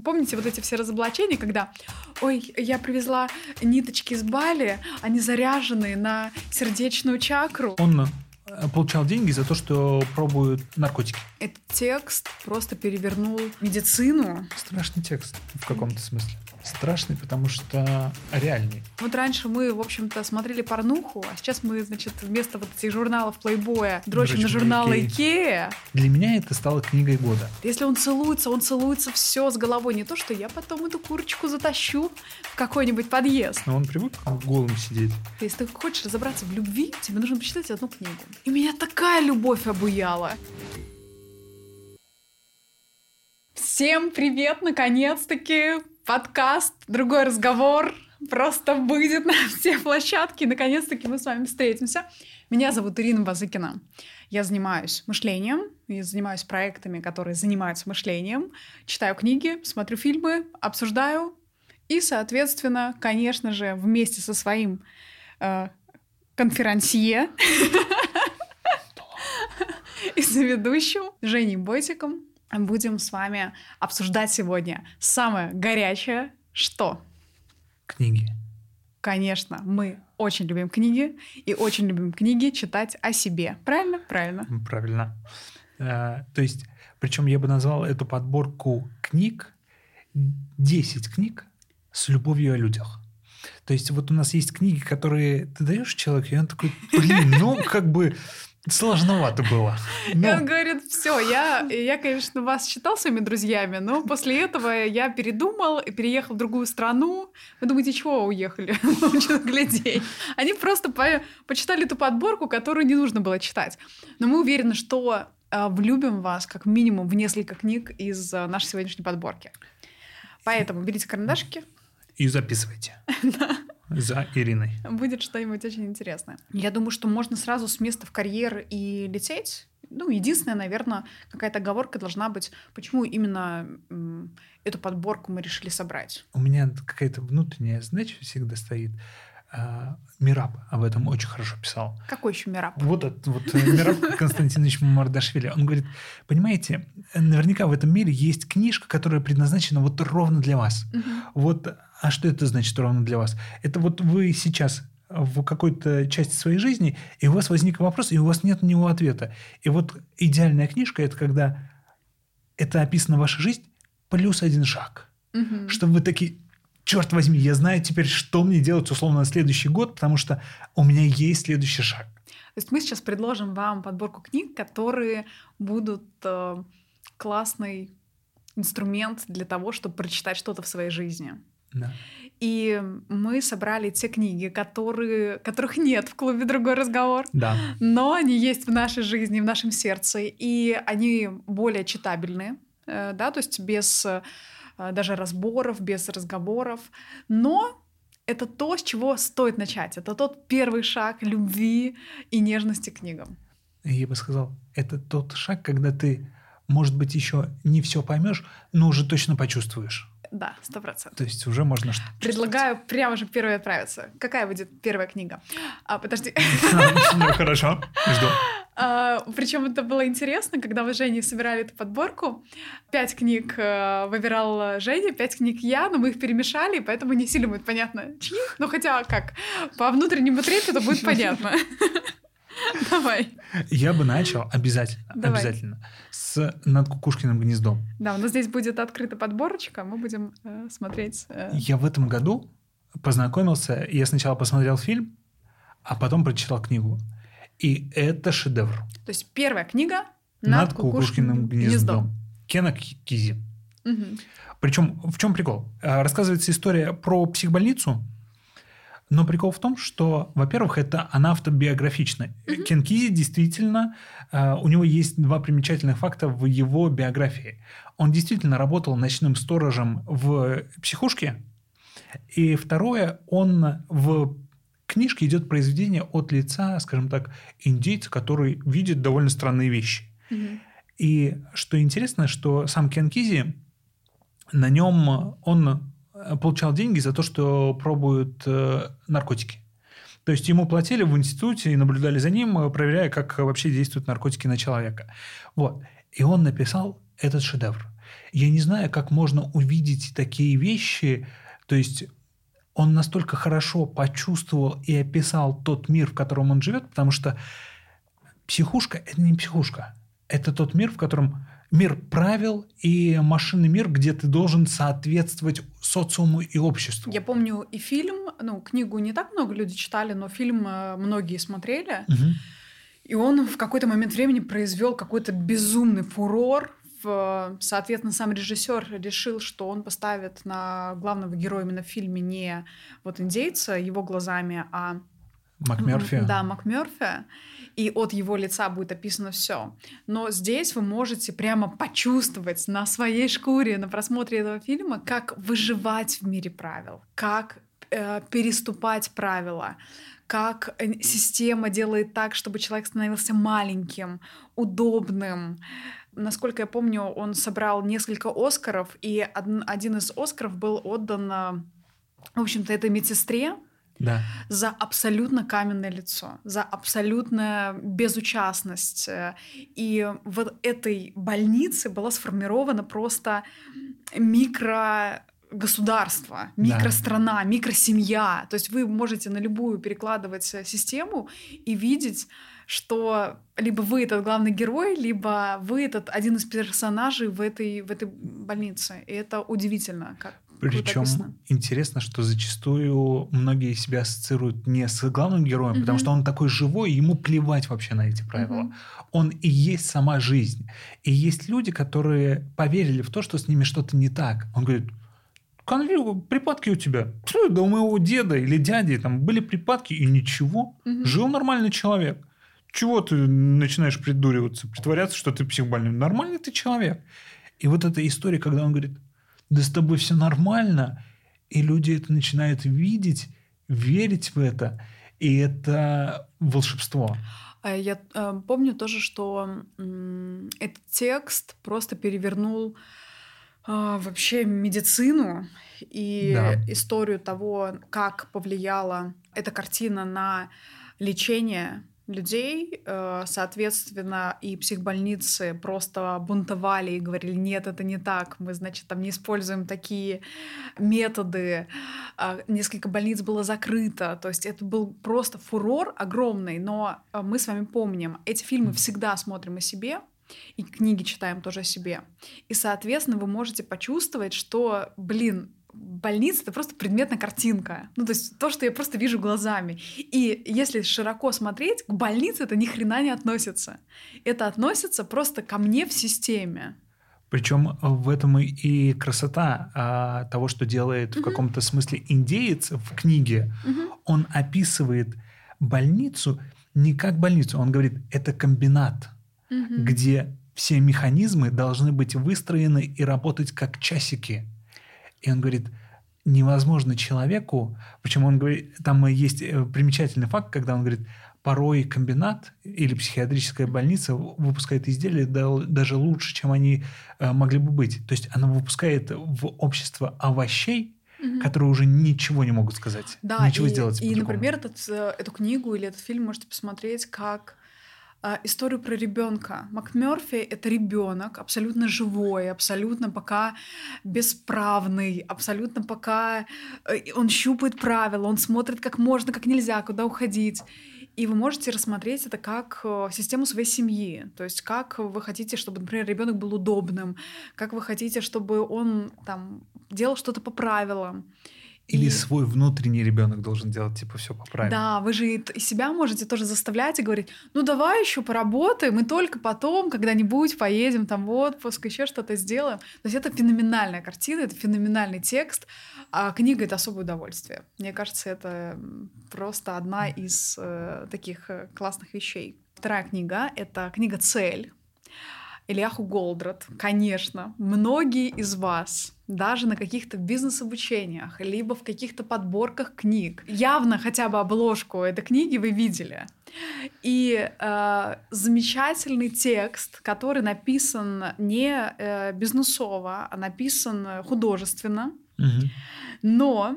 помните вот эти все разоблачения, когда, ой, я привезла ниточки из Бали, они заряжены на сердечную чакру. Он э, получал деньги за то, что пробуют наркотики. Этот текст просто перевернул медицину. Страшный текст в каком-то смысле. Страшный, потому что реальный. Вот раньше мы, в общем-то, смотрели порнуху, а сейчас мы, значит, вместо вот этих журналов плейбоя дрочим на на журналы. Икея. Для меня это стало книгой года. Если он целуется, он целуется все с головой. Не то, что я потом эту курочку затащу в какой-нибудь подъезд. Но он привык голым сидеть. Если ты хочешь разобраться в любви, тебе нужно почитать одну книгу. И меня такая любовь обуяла. Всем привет, наконец-таки! Подкаст «Другой разговор» просто выйдет на все площадки. Наконец-таки мы с вами встретимся. Меня зовут Ирина Базыкина. Я занимаюсь мышлением, я занимаюсь проектами, которые занимаются мышлением, читаю книги, смотрю фильмы, обсуждаю и, соответственно, конечно же, вместе со своим э, конферансье и соведущим Женей Бойтиком будем с вами обсуждать сегодня самое горячее, что? Книги. Конечно, мы очень любим книги и очень любим книги читать о себе. Правильно? Правильно. Правильно. Э, То есть, причем я бы назвал эту подборку книг 10 книг с любовью о людях. То есть вот у нас есть книги, которые ты даешь человеку, и он такой, блин, ну как бы сложновато было. И Ну, он говорит, все, я, я, конечно, вас считал своими друзьями, но после этого я передумал и переехал в другую страну. Вы думаете, чего уехали? Научных глядей. Они просто по- почитали ту подборку, которую не нужно было читать. Но мы уверены, что э, влюбим вас как минимум в несколько книг из э, нашей сегодняшней подборки. Поэтому берите карандашики, и записывайте. За Ириной. будет что-нибудь очень интересное. Я думаю, что можно сразу с места в карьер и лететь. Ну, единственная, наверное, какая-то оговорка должна быть, почему именно эту подборку мы решили собрать. У меня какая-то внутренняя задача всегда стоит. А, Мираб об этом очень хорошо писал. Какой еще мирап? Вот этот вот э, Мираб Константинович Мардашвили. Он говорит, понимаете, наверняка в этом мире есть книжка, которая предназначена вот ровно для вас. Вот, а что это значит ровно для вас? Это вот вы сейчас в какой-то части своей жизни, и у вас возник вопрос, и у вас нет на него ответа. И вот идеальная книжка – это когда это описана ваша жизнь плюс один шаг. Мгм. Чтобы вы такие, черт возьми, я знаю теперь, что мне делать условно на следующий год, потому что у меня есть следующий шаг. То есть мы сейчас предложим вам подборку книг, которые будут э, классный инструмент для того, чтобы прочитать что-то в своей жизни. Да. И мы собрали те книги, которые, которых нет в клубе «Другой разговор». Да. но они есть в нашей жизни, в нашем сердце, и они более читабельны, э, да, то есть без э, даже разборов, без разговоров, но это то, с чего стоит начать. Это тот первый шаг любви и нежности к книгам. Я бы сказал, это тот шаг, когда ты, может быть, еще не все поймешь, но уже точно почувствуешь. Да, сто процентов. То есть уже можно что Предлагаю прямо же первой отправиться. Какая будет первая книга? А, подожди. Ну, хорошо, жду. причем это было интересно, когда мы с Женей собирали эту подборку. Пять книг э, выбирал Женя, пять книг я, но мы их перемешали, поэтому не сильно будет понятно, чьи. Ну хотя как, по внутреннему трепету будет понятно. Давай. Я бы начал обязательно, Давай. обязательно с «Над кукушкиным гнездом». Да, у нас здесь будет открыта подборочка, мы будем э, смотреть. э, Я в этом году познакомился, я сначала посмотрел фильм, а потом прочитал книгу. И это шедевр. То есть первая книга «Над, кукушкиным гнездом». Кена Ки- Кизи. Мгм. Причем в чем прикол? А, Рассказывается история про психбольницу, но прикол в том, что, во-первых, это она автобиографична. Мгм. Кен Кизи действительно, а, у него есть два примечательных факта в его биографии. Он действительно работал ночным сторожем в психушке. И второе, он в книжке идет произведение от лица, скажем так, индейца, который видит довольно странные вещи. Мгм. И что интересно, что сам Кен Кизи, на нем он э, получал деньги за то, что пробуют э, наркотики. То есть ему платили в институте и наблюдали за ним, э, проверяя, как вообще действуют наркотики на человека. Вот. И он написал этот шедевр. Я не знаю, как можно увидеть такие вещи, то есть он настолько хорошо почувствовал и описал тот мир, в котором он живет, потому что психушка – это не психушка. Это тот мир, в котором мир правил и машинный мир, где ты должен соответствовать социуму и обществу. Я помню и фильм, ну, книгу не так много люди читали, но фильм э, многие смотрели. Мгм. И он в какой-то момент времени произвел какой-то безумный фурор. Соответственно, сам режиссер решил, что он поставит на главного героя именно в фильме не вот индейца его глазами, а МакМерфи. Да, МакМерфи. И от его лица будет описано все. Но здесь вы можете прямо почувствовать на своей шкуре, на просмотре этого фильма, как выживать в мире правил, как э, переступать правила, как э, система делает так, чтобы человек становился маленьким, удобным. Насколько я помню, он собрал несколько Оскаров, и од- один из Оскаров был отдан, э, в общем-то, этой медсестре, Да. за абсолютно каменное лицо, за абсолютную безучастность. Э, И в этой больнице была сформирована просто микро государство, Да. микространа, микросемья. То есть вы можете на любую перекладывать э, систему и видеть, что либо вы этот главный герой, либо вы этот один из персонажей в этой, в этой больнице. И это удивительно, как Причем интересно, что зачастую многие себя ассоциируют не с главным героем, потому Мгм. что он такой живой, ему плевать вообще на эти правила. Мгм. Он и есть сама жизнь. И есть люди, которые поверили в то, что с ними что-то не так. Он говорит, конвью, припадки у тебя. Да у моего деда или дяди там были припадки, и ничего. Мгм. Жил нормальный человек. Чего ты начинаешь придуриваться, притворяться, что ты психбольной? Нормальный ты человек. И вот эта история, когда он говорит, да с тобой все нормально, и люди это начинают видеть, верить в это, и это волшебство. А Я э, помню тоже, что этот текст просто перевернул а, вообще медицину и Да. историю того, как повлияла эта картина на лечение людей. Э, Соответственно, и психбольницы просто бунтовали и говорили, нет, это не так, мы, значит, там не используем такие методы. А, Несколько больниц было закрыто. То есть это был просто фурор огромный. Но а, мы с вами помним, эти фильмы всегда смотрим о себе, и книги читаем тоже о себе. И, соответственно, вы можете почувствовать, что, блин, больница — это просто предметная картинка. Ну, то есть то, что я просто вижу глазами. И если широко смотреть, к больнице это ни хрена не относится. Это относится просто ко мне в системе. Причем в этом и- красота а, того, что делает в Мгм. каком-то смысле индеец в книге. Мгм. Он описывает больницу не как больницу, он говорит, это комбинат, Мгм. где все механизмы должны быть выстроены и работать как часики. И он говорит, невозможно человеку, причем он говорит, там есть э, примечательный факт, когда он говорит, порой комбинат или психиатрическая больница выпускает изделия да- даже лучше, чем они э, могли бы быть. То есть она выпускает в общество овощей, Мгм. которые уже ничего не могут сказать, Да, ничего и, сделать и по-другому. например, этот, э, эту книгу или этот фильм можете посмотреть как историю про ребенка. МакМерфи — это ребенок, абсолютно живой, абсолютно пока бесправный, абсолютно пока э, он щупает правила, он смотрит как можно, как нельзя, куда уходить. И вы можете рассмотреть это как э, систему своей семьи. То есть как вы хотите, чтобы, например, ребенок был удобным, как вы хотите, чтобы он там делал что-то по правилам. Или И- свой внутренний ребенок должен делать типа все по правилам. Да, вы же и себя можете тоже заставлять и говорить, ну давай еще поработаем, и только потом когда-нибудь поедем там в отпуск, еще что-то сделаем. То есть это феноменальная картина, это феноменальный текст, а книга — это особое удовольствие. Мне кажется, это просто одна из э, таких э, классных вещей. Вторая книга — это книга «Цель». Ильяху Голдрат, конечно, многие из вас даже на каких-то бизнес-обучениях, либо в каких-то подборках книг, явно хотя бы обложку этой книги вы видели. И э, замечательный текст, который написан не э, бизнесово, а написан художественно, Мгм. но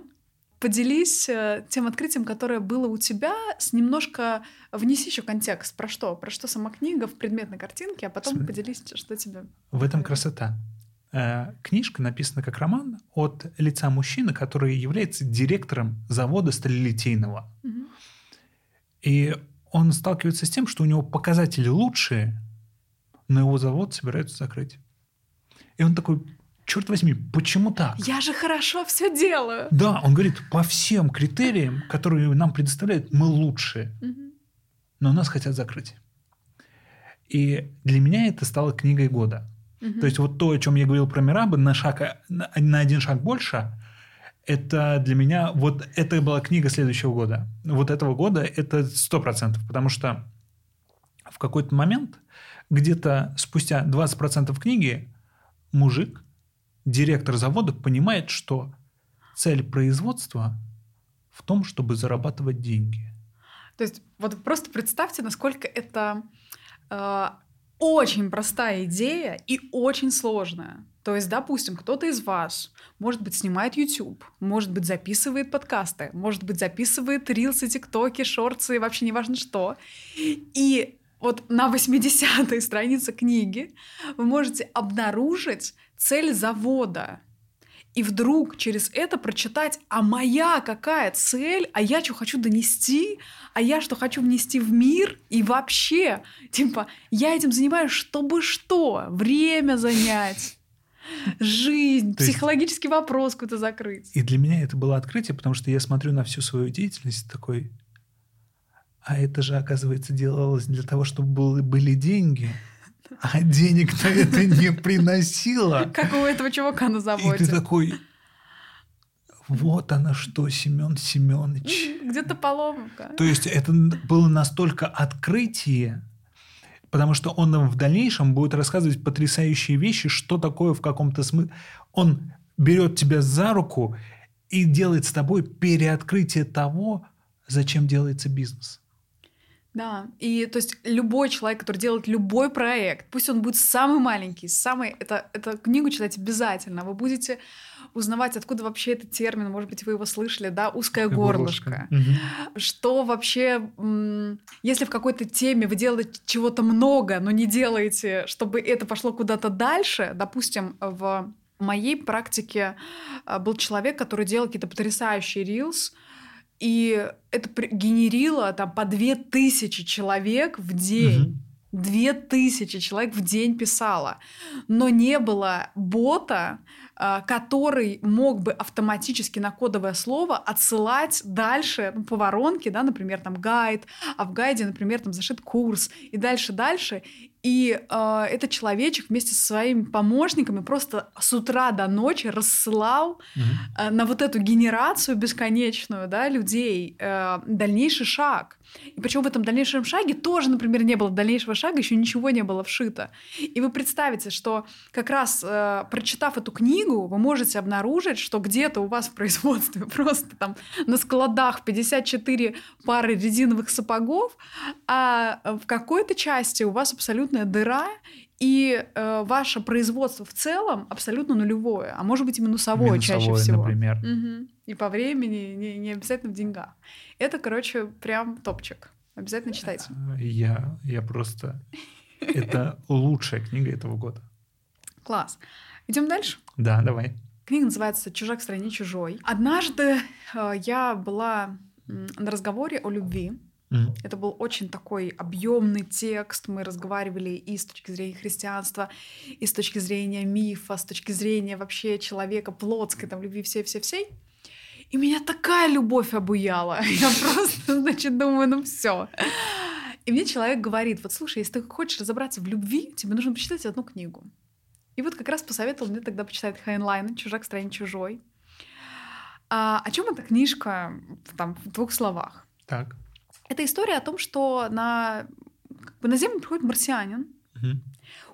поделись э, тем открытием, которое было у тебя, с немножко внеси еще контекст. Про что? Про что сама книга в предметной картинке, а потом Смотри. поделись, что тебе... В этом красота. Э, книжка написана как роман от лица мужчины, который является директором завода сталелитейного. И он сталкивается с тем, что у него показатели лучшие, но его завод собираются закрыть. И он такой, черт возьми, почему так? Я же хорошо все делаю. Да, он говорит, по всем критериям, которые нам предоставляют, мы лучшие, но нас хотят закрыть. И для меня это стало книгой года. Мгм. То есть вот то, о чем я говорил про Мирабы, на, шаг, на на один шаг больше, это для меня, вот это была книга следующего года. Вот этого года это сто процентов, потому что в какой-то момент, где-то спустя 20% книги, мужик, директор завода, понимает, что цель производства в том, чтобы зарабатывать деньги. То есть вот просто представьте, насколько это э, очень простая идея и очень сложная. То есть, допустим, кто-то из вас, может быть, снимает YouTube, может быть, записывает подкасты, может быть, записывает рилсы, тиктоки, шорты, вообще неважно что. И вот на 80-й странице книги вы можете обнаружить цель завода. И вдруг через это прочитать, а моя какая цель, а я что хочу донести, а я что хочу внести в мир, и вообще, типа, я этим занимаюсь, чтобы что? Время занять, жизнь, То есть- психологический вопрос какой-то закрыть. И для меня это было открытие, потому что я смотрю на всю свою деятельность такой, а это же, оказывается, делалось для того, чтобы были деньги, а денег-то это не приносило. Как у этого чувака на И заводе. ты такой, вот она что, Семен Семенович. Где-то поломка. То есть это было настолько открытие, потому что он нам в дальнейшем будет рассказывать потрясающие вещи, что такое в каком-то смысле. Он берет тебя за руку и делает с тобой переоткрытие того, зачем делается бизнес. Да, и то есть любой человек, который делает любой проект, пусть он будет самый маленький, самый, это, это книгу читать обязательно, вы будете узнавать, откуда вообще этот термин, может быть, вы его слышали, да, узкое горлышко. Мгм. Что вообще, если в какой-то теме вы делаете чего-то много, но не делаете, чтобы это пошло куда-то дальше, допустим, в моей практике а, был человек, который делал какие-то потрясающие рилс, и это генерило там по две тысячи человек в день. Мгм. Две тысячи человек в день писало. Но не было бота, а, который мог бы автоматически на кодовое слово отсылать дальше ну, по воронке, да, например, там гайд, а в гайде, например, там зашит курс, и дальше-дальше. И э, этот человечек вместе со своими помощниками просто с утра до ночи рассылал э, на вот эту генерацию бесконечную да, людей э, дальнейший шаг. И причем в этом дальнейшем шаге тоже, например, не было дальнейшего шага, еще ничего не было вшито. И вы представите, что как раз э, прочитав эту книгу, вы можете обнаружить, что где-то у вас в производстве просто там на складах 54 пары резиновых сапогов, а в какой-то части у вас абсолютная дыра, и э, ваше производство в целом абсолютно нулевое, а может быть и минусовое, чаще Минусовое, всего. например. Мгм. И по времени, не, не обязательно в деньгах. Это, короче, прям топчик. Обязательно читайте. Я, я просто... Это лучшая книга этого года. Класс. Идем дальше. Да, давай. Книга называется «Чужак в стране чужой». Однажды э, я была на разговоре о любви. Это был очень такой объемный текст. Мы разговаривали и с точки зрения христианства, и с точки зрения мифа, с точки зрения вообще человека, плотской там любви всей-всей-всей. И меня такая любовь обуяла. Я просто, значит, думаю, ну все. И мне человек говорит, вот слушай, если ты хочешь разобраться в любви, тебе нужно почитать одну книгу. И вот как раз посоветовал мне тогда почитать Хайнлайна «Чужак в стране чужой». А, о чем эта книжка там, в двух словах? Так. Это история о том, что на, как бы на Землю приходит марсианин.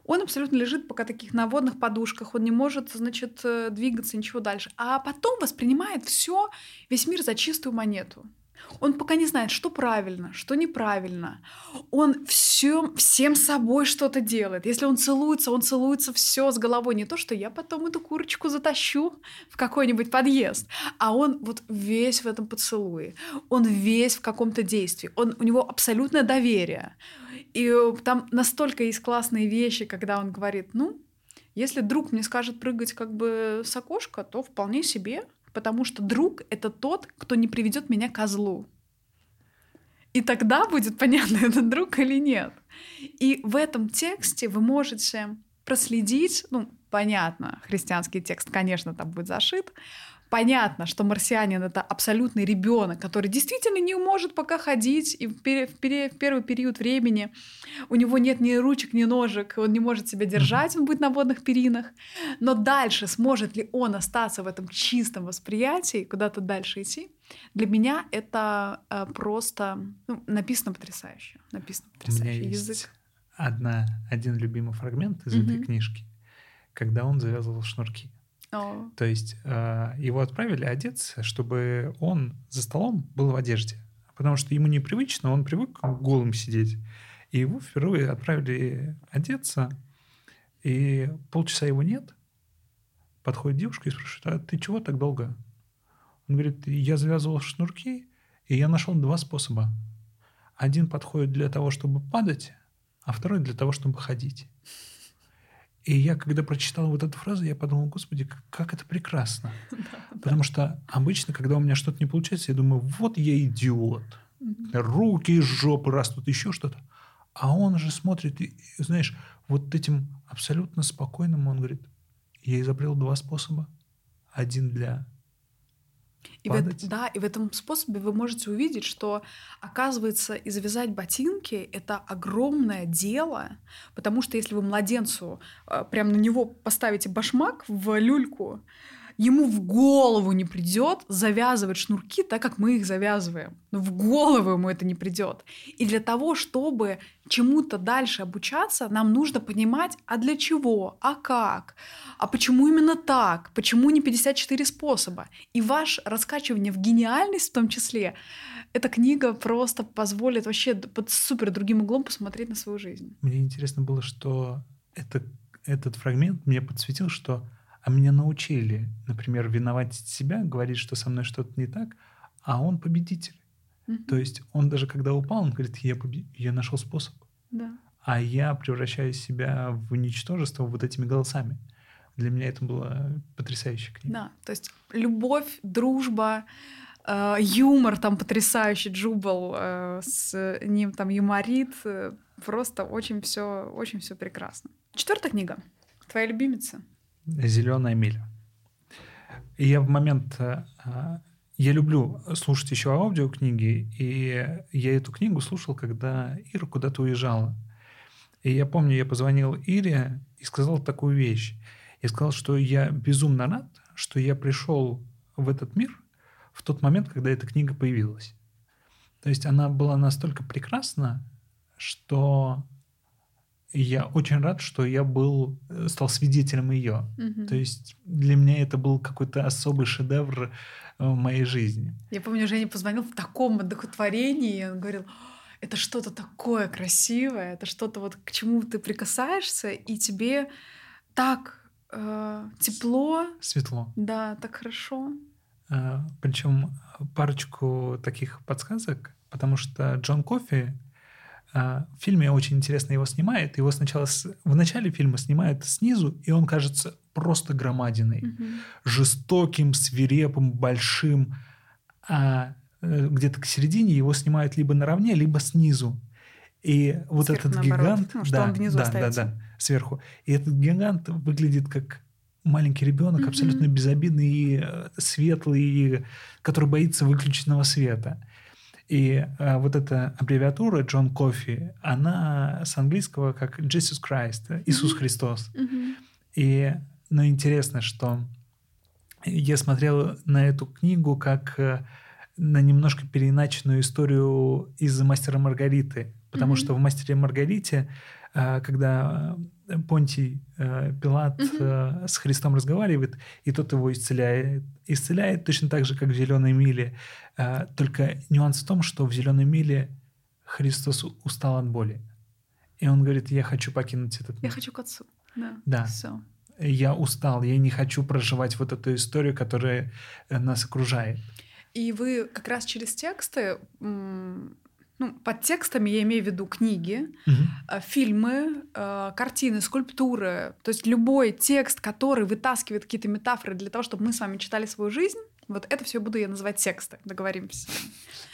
Он абсолютно лежит пока таких на водных подушках, он не может, значит, э, двигаться, ничего дальше. А потом воспринимает все, весь мир за чистую монету. Он пока не знает, что правильно, что неправильно. Он всем, всем собой что-то делает. Если он целуется, он целуется все с головой. Не то, что я потом эту курочку затащу в какой-нибудь подъезд, а он вот весь в этом поцелуе. Он весь в каком-то действии. Он, у него абсолютное доверие. И э, там настолько есть классные вещи, когда он говорит, ну, Если друг мне скажет прыгать как бы с окошка, то вполне себе, потому что друг — это тот, кто не приведет меня к злу. И тогда будет понятно, это друг или нет. И в этом тексте вы можете проследить, ну, понятно, христианский текст, конечно, там будет зашит, понятно, что марсианин это абсолютный ребенок, который действительно не может пока ходить, и в, пер- в, пер- в первый период времени у него нет ни ручек, ни ножек, он не может себя держать, он будет на водных перинах. Но дальше сможет ли он остаться в этом чистом восприятии, куда-то дальше идти? Для меня это э, просто ну, написано потрясающе, написано потрясающе. У меня Язык. есть одна, один любимый фрагмент из этой Мгм. книжки, когда он завязывал шнурки. О, То есть э, его отправили одеться, чтобы он за столом был в одежде. Потому что ему непривычно, он привык голым сидеть. И его впервые отправили одеться, и полчаса его нет. Подходит девушка и спрашивает, а ты чего так долго? Он говорит, я завязывал шнурки, и я нашел два способа. Один подходит для того, чтобы падать, а второй для того, чтобы ходить. И я, когда прочитал вот эту фразу, я подумал, господи, как, это прекрасно. Потому что обычно, когда у меня что-то не получается, я думаю, вот я идиот. Руки из жопы растут, еще что-то. А он же смотрит, и, знаешь, вот этим абсолютно спокойным он говорит, я изобрел два способа. Один для... И в, падать. да, и в этом способе вы можете увидеть, что, оказывается, и завязать ботинки — это огромное дело, потому что если вы младенцу э, прям на него поставите башмак в люльку, ему в голову не придет завязывать шнурки так, как мы их завязываем. Но в голову ему это не придет. И для того, чтобы чему-то дальше обучаться, нам нужно понимать, а для чего, а как, а почему именно так, почему не 54 способа. И ваше раскачивание в гениальность в том числе, эта книга просто позволит вообще под супер другим углом посмотреть на свою жизнь. Мне интересно было, что это, этот фрагмент мне подсветил, что а меня научили, например, виноватить себя, говорить, что со мной что-то не так, а он победитель. Мгм. То есть он даже когда упал, он говорит, я, побе- я нашел способ. Да. А я превращаю себя в ничтожество вот этими голосами. Для меня это была потрясающая книга. Да, то есть любовь, дружба, э, юмор там потрясающий, Джубал э, с ним там юморит, э, просто очень все, очень все прекрасно. Четвертая книга. Твоя любимица. Зеленая миля. И я в момент... э, а, Я люблю слушать еще аудиокниги, и я эту книгу слушал, когда Ира куда-то уезжала. И я помню, я позвонил Ире и сказал такую вещь. Я сказал, что я безумно рад, что я пришел в этот мир в тот момент, когда эта книга появилась. То есть она была настолько прекрасна, что я очень рад, что я был, э, стал свидетелем ее. Мгм. То есть для меня это был какой-то особый шедевр э, в моей жизни. Я помню, Женя позвонил в таком одухотворении, и он говорил, это что-то такое красивое, это что-то вот к чему ты прикасаешься, и тебе так э, тепло, Светло. да, так хорошо. Причем парочку таких подсказок, потому что Джон Кофи в фильме очень интересно его снимает. Его сначала с- в начале фильма снимают снизу, и он кажется просто громадиной. Мгм. жестоким, свирепым, большим, а э, где-то к середине его снимают либо наравне, либо снизу. И вот Сверху этот наоборот. гигант, Ну, что да, он внизу да, остается. да, да, сверху. И этот гигант выглядит как маленький ребенок, Мгм. абсолютно безобидный, и, э, светлый, и который боится выключенного света. И э, вот эта аббревиатура Джон Кофи, она с английского как Jesus Christ, э, Иисус Мгм. Христос. Мгм. И, ну, интересно, что я смотрел на эту книгу как э, на немножко переиначенную историю из «Мастера Маргариты». Потому Мгм. что в «Мастере Маргарите», когда э, Понтий э, Пилат э, с Христом разговаривает, и тот его исцеляет. Исцеляет точно так же, как в «Зеленой миле». Э, Только нюанс в том, что в «Зеленой миле» Христос устал от боли. И он говорит, я хочу покинуть этот Я мир. хочу к отцу. Да. Да. Все. Я устал, я не хочу проживать вот эту историю, которая э, нас окружает. И вы как раз через тексты ну, под текстами я имею в виду книги, Мгм. фильмы, э, картины, скульптуры. То есть любой текст, который вытаскивает какие-то метафоры для того, чтобы мы с вами читали свою жизнь, вот это все буду я называть тексты. Договоримся.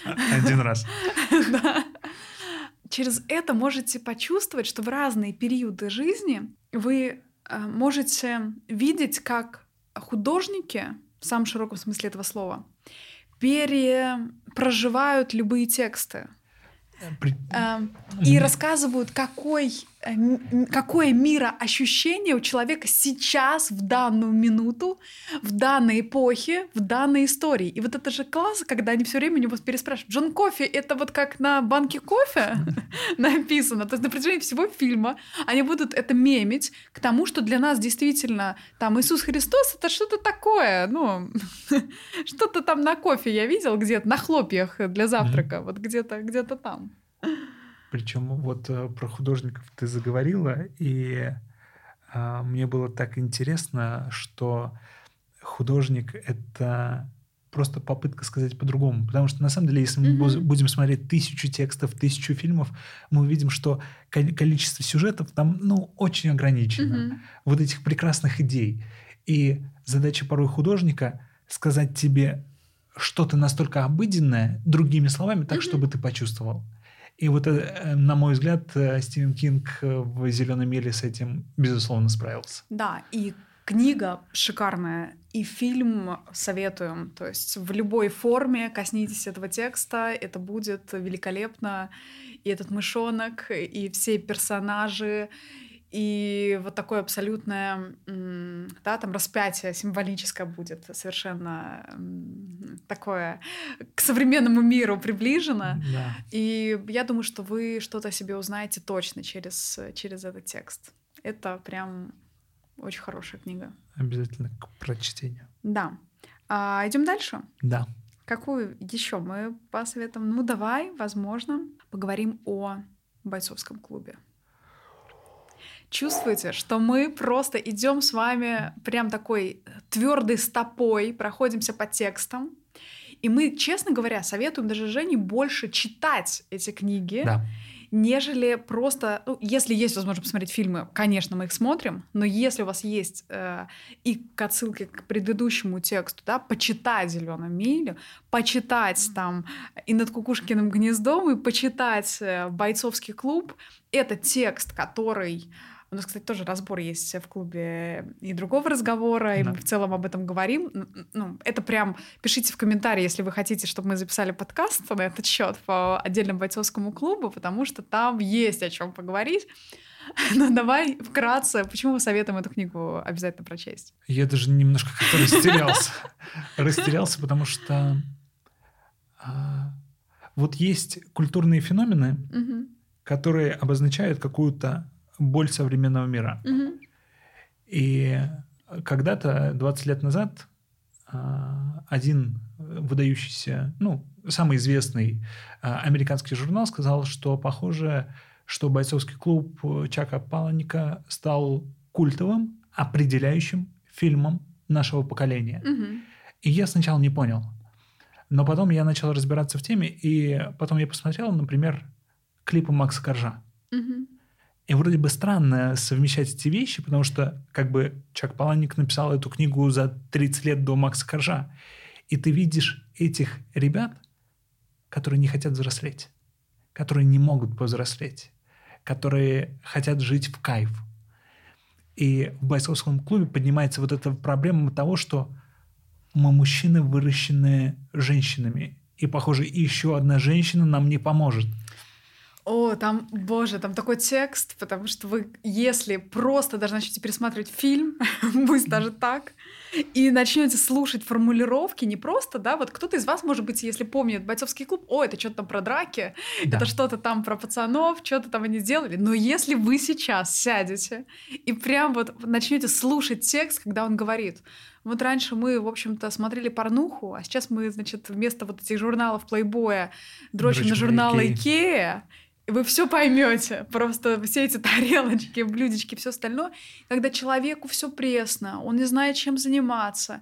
Один раз. Да. Через это можете почувствовать, что в разные периоды жизни вы э, можете видеть, как художники, в самом широком смысле этого слова, перепроживают любые тексты. При- Эм, И рассказывают, какой, какое мироощущение у человека сейчас, в данную минуту, в данной эпохе, в данной истории. И вот это же классно, когда они все время у него переспрашивают, Джон Кофе, это вот как на банке кофе написано. То есть на протяжении всего фильма они будут это мемить к тому, что для нас действительно там Иисус Христос это что-то такое, ну, что-то там на кофе я видел где-то, на хлопьях для завтрака, вот где-то где-то там. Причем вот э, про художников ты заговорила, и а, мне было так интересно, что художник — это просто попытка сказать по-другому. Потому что, на самом деле, если мы бу- будем смотреть тысячу текстов, тысячу фильмов, мы увидим, что ко- количество сюжетов там, ну, очень ограничено. Мгм. Вот этих прекрасных идей. И задача порой художника — сказать тебе что-то настолько обыденное другими словами, так, Мгм. чтобы ты почувствовал. И вот, э, на мой взгляд, э, Стивен Кинг э, в «Зеленой миле» с этим, безусловно, справился. Да, и книга шикарная, и фильм советуем. То есть в любой форме коснитесь этого текста, это будет великолепно. И этот мышонок, и все персонажи, и вот такое абсолютное, да, там распятие символическое будет совершенно такое современному миру приближено. Да. И я думаю, что вы что-то о себе узнаете точно через, через этот текст. Это прям очень хорошая книга. Обязательно к прочтению. Да. А, идем дальше. Да. Какую еще мы посоветуем? Ну, давай, возможно, поговорим о бойцовском клубе. Чувствуете, что мы просто идем с вами прям такой твердой стопой, проходимся по текстам. И мы, честно говоря, советуем даже Жене больше читать эти книги, Да. нежели просто, ну, если есть возможность посмотреть фильмы, конечно, мы их смотрим, но если у вас есть э, и к отсылке к предыдущему тексту, да, почитать «Зеленую милю», почитать там и «Над кукушкиным гнездом», и почитать э, «Бойцовский клуб», это текст, который... У нас, кстати, тоже разбор есть в клубе и другого разговора, и Да. мы в целом об этом говорим. Ну, это прям пишите в комментарии, если вы хотите, чтобы мы записали подкаст на этот счет по отдельному бойцовскому клубу, потому что там есть о чем поговорить. Но давай вкратце, почему мы советуем эту книгу обязательно прочесть? Я даже немножко как-то растерялся. Растерялся, потому что а, вот есть культурные феномены, которые обозначают какую-то боль современного мира. Мгм. И когда-то, 20 лет назад, а, один выдающийся, ну, самый известный а, американский журнал сказал, что похоже, что бойцовский клуб Чака Паланика стал культовым, определяющим фильмом нашего поколения. Мгм. И я сначала не понял. Но потом я начал разбираться в теме, и потом я посмотрел, например, клипы Макса Коржа. Мгм. И вроде бы странно совмещать эти вещи, потому что как бы Чак Паланик написал эту книгу за 30 лет до Макса Коржа. И ты видишь этих ребят, которые не хотят взрослеть, которые не могут повзрослеть, которые хотят жить в кайф. И в бойцовском клубе поднимается вот эта проблема того, что мы мужчины, выращенные женщинами. И, похоже, еще одна женщина нам не поможет. О, там, боже, там такой текст, потому что вы, если просто даже начнете пересматривать фильм, пусть даже так, и начнете слушать формулировки, не просто, да, вот кто-то из вас, может быть, если помнит бойцовский клуб, о, это что-то там про драки, Да. это что-то там про пацанов, что-то там они сделали. Но если вы сейчас сядете и прям вот начнете слушать текст, когда он говорит, вот раньше мы, в общем-то, смотрели порнуху, а сейчас мы, значит, вместо вот этих журналов плейбоя дрочим на на журналы. Икея, и вы все поймете. Просто все эти тарелочки, блюдечки, все остальное. Когда человеку все пресно, он не знает, чем заниматься,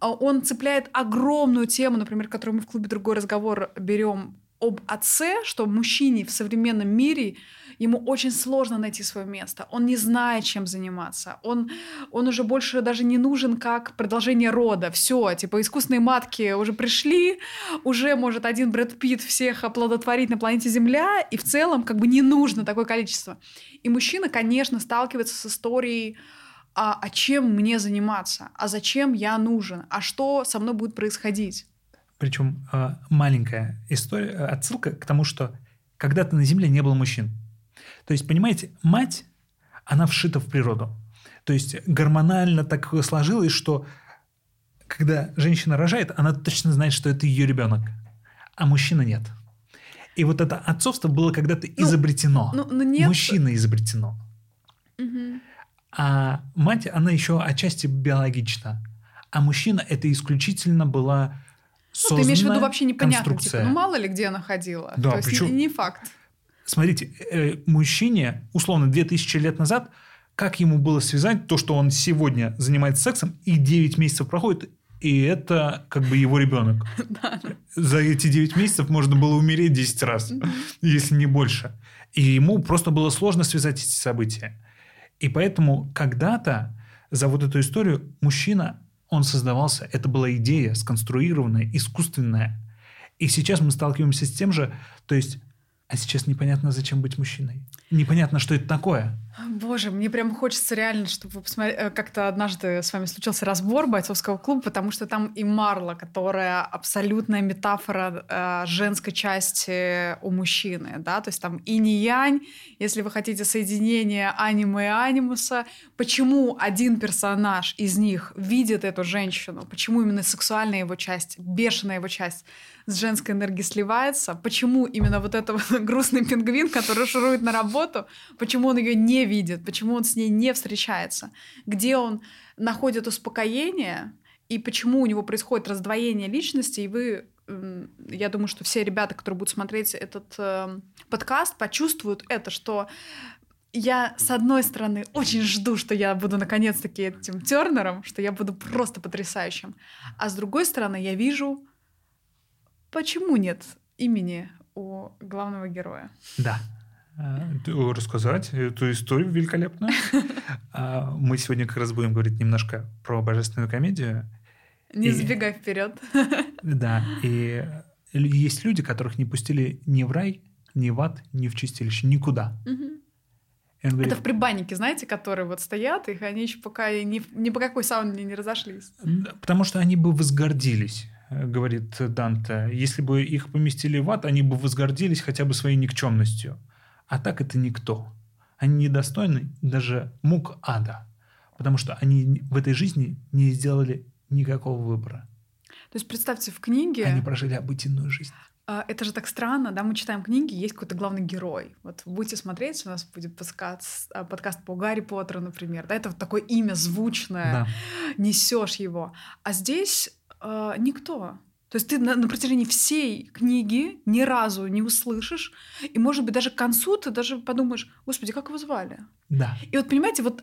а он цепляет огромную тему, например, которую мы в клубе другой разговор берем об отце, что мужчине в современном мире ему очень сложно найти свое место. Он не знает, чем заниматься. Он, он уже больше даже не нужен как продолжение рода. Все, типа искусственные матки уже пришли, уже может один Брэд Питт всех оплодотворить на планете Земля, и в целом как бы не нужно такое количество. И мужчина, конечно, сталкивается с историей а, а чем мне заниматься, а зачем я нужен, а что со мной будет происходить. Причем э, маленькая история, э, отсылка к тому, что когда-то на Земле не было мужчин. То есть, понимаете, мать, она вшита в природу. То есть гормонально так сложилось, что когда женщина рожает, она точно знает, что это ее ребенок, а мужчина нет. И вот это отцовство было когда-то ну, изобретено. Ну, ну нет. Мужчина изобретено. Угу. А мать, она еще отчасти биологична. А мужчина это исключительно была ну, ты имеешь в виду вообще непонятно, типа, ну мало ли где она ходила. Да, То причем... есть не, не факт. Смотрите, э, мужчине, условно, 2000 лет назад, как ему было связать то, что он сегодня занимается сексом, и 9 месяцев проходит, и это как бы его ребенок. За эти 9 месяцев можно было умереть 10 раз, если не больше. И ему просто было сложно связать эти события. И поэтому когда-то за вот эту историю мужчина он создавался, это была идея сконструированная, искусственная. И сейчас мы сталкиваемся с тем же, то есть, а сейчас непонятно, зачем быть мужчиной. Непонятно, что это такое. Боже, мне прям хочется реально, чтобы вы посмотрели, э, как-то однажды с вами случился разбор бойцовского клуба, потому что там и Марла, которая абсолютная метафора э, женской части у мужчины, да, то есть там и не янь, если вы хотите соединение аниме и анимуса, почему один персонаж из них видит эту женщину, почему именно сексуальная его часть, бешеная его часть с женской энергией сливается, почему именно вот этот грустный пингвин, который шурует на работу, почему он ее не видит, почему он с ней не встречается, где он находит успокоение, и почему у него происходит раздвоение личности, и вы я думаю, что все ребята, которые будут смотреть этот э, подкаст, почувствуют это, что я, с одной стороны, очень жду, что я буду наконец-таки этим Тернером, что я буду просто потрясающим. А с другой стороны, я вижу, почему нет имени у главного героя. Да, Э, рассказать эту историю великолепную. А, мы сегодня как раз будем говорить немножко про божественную комедию. Не и... забегай вперед. Да, и есть люди, которых не пустили ни в рай, ни в ад, ни в чистилище, никуда. Говорит, это в прибаннике, знаете, которые вот стоят, их они еще пока ни, ни по какой сауне не разошлись. Потому что они бы возгордились, говорит Данте. Если бы их поместили в ад, они бы возгордились хотя бы своей никчемностью. А так это никто. Они недостойны даже мук ада, потому что они в этой жизни не сделали никакого выбора. То есть представьте, в книге... Они прожили обыденную жизнь. А, это же так странно, да, мы читаем книги, есть какой-то главный герой. Вот будете смотреть, у нас будет подкаст, а, подкаст по Гарри Поттеру, например, да, это вот такое имя звучное, да. несешь его. А здесь э, никто. То есть ты на, на протяжении всей книги ни разу не услышишь, и, может быть, даже к концу ты даже подумаешь, господи, как его звали? Да. И вот, понимаете, вот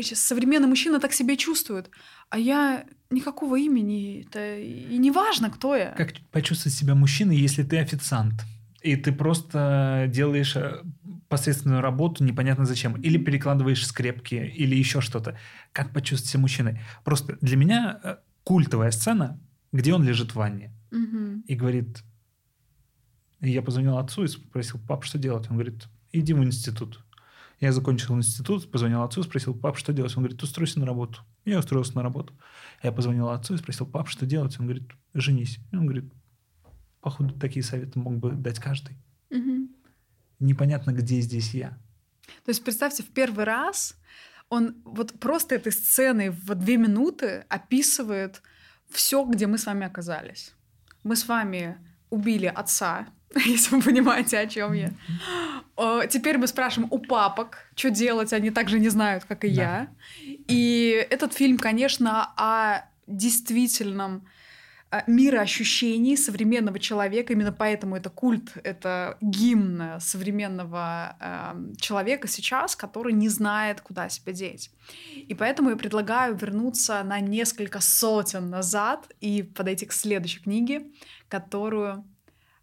современный мужчина так себя чувствует, а я никакого имени, это и не важно, кто я. Как почувствовать себя мужчиной, если ты официант? И ты просто делаешь э, посредственную работу, непонятно зачем. Или перекладываешь скрепки, или еще что-то. Как почувствовать себя мужчиной? Просто для меня э, культовая сцена где он лежит в ванне. Угу. И говорит, я позвонил отцу и спросил, пап, что делать? Он говорит, иди в институт. Я закончил институт, позвонил отцу, спросил, пап, что делать? Он говорит, устройся на работу. Я устроился на работу. Я позвонил отцу и спросил, пап, что делать? Он говорит, женись. И он говорит, походу, такие советы мог бы дать каждый. Угу. Непонятно, где здесь я. То есть представьте, в первый раз он вот просто этой сценой в две минуты описывает все, где мы с вами оказались. Мы с вами убили отца, если вы понимаете, о чем я. Теперь мы спрашиваем у папок, что делать, они также не знают, как и да. я. И этот фильм, конечно, о действительном а, мироощущений современного человека. Именно поэтому это культ, это гимн современного э, человека сейчас, который не знает, куда себя деть. И поэтому я предлагаю вернуться на несколько сотен назад и подойти к следующей книге, которую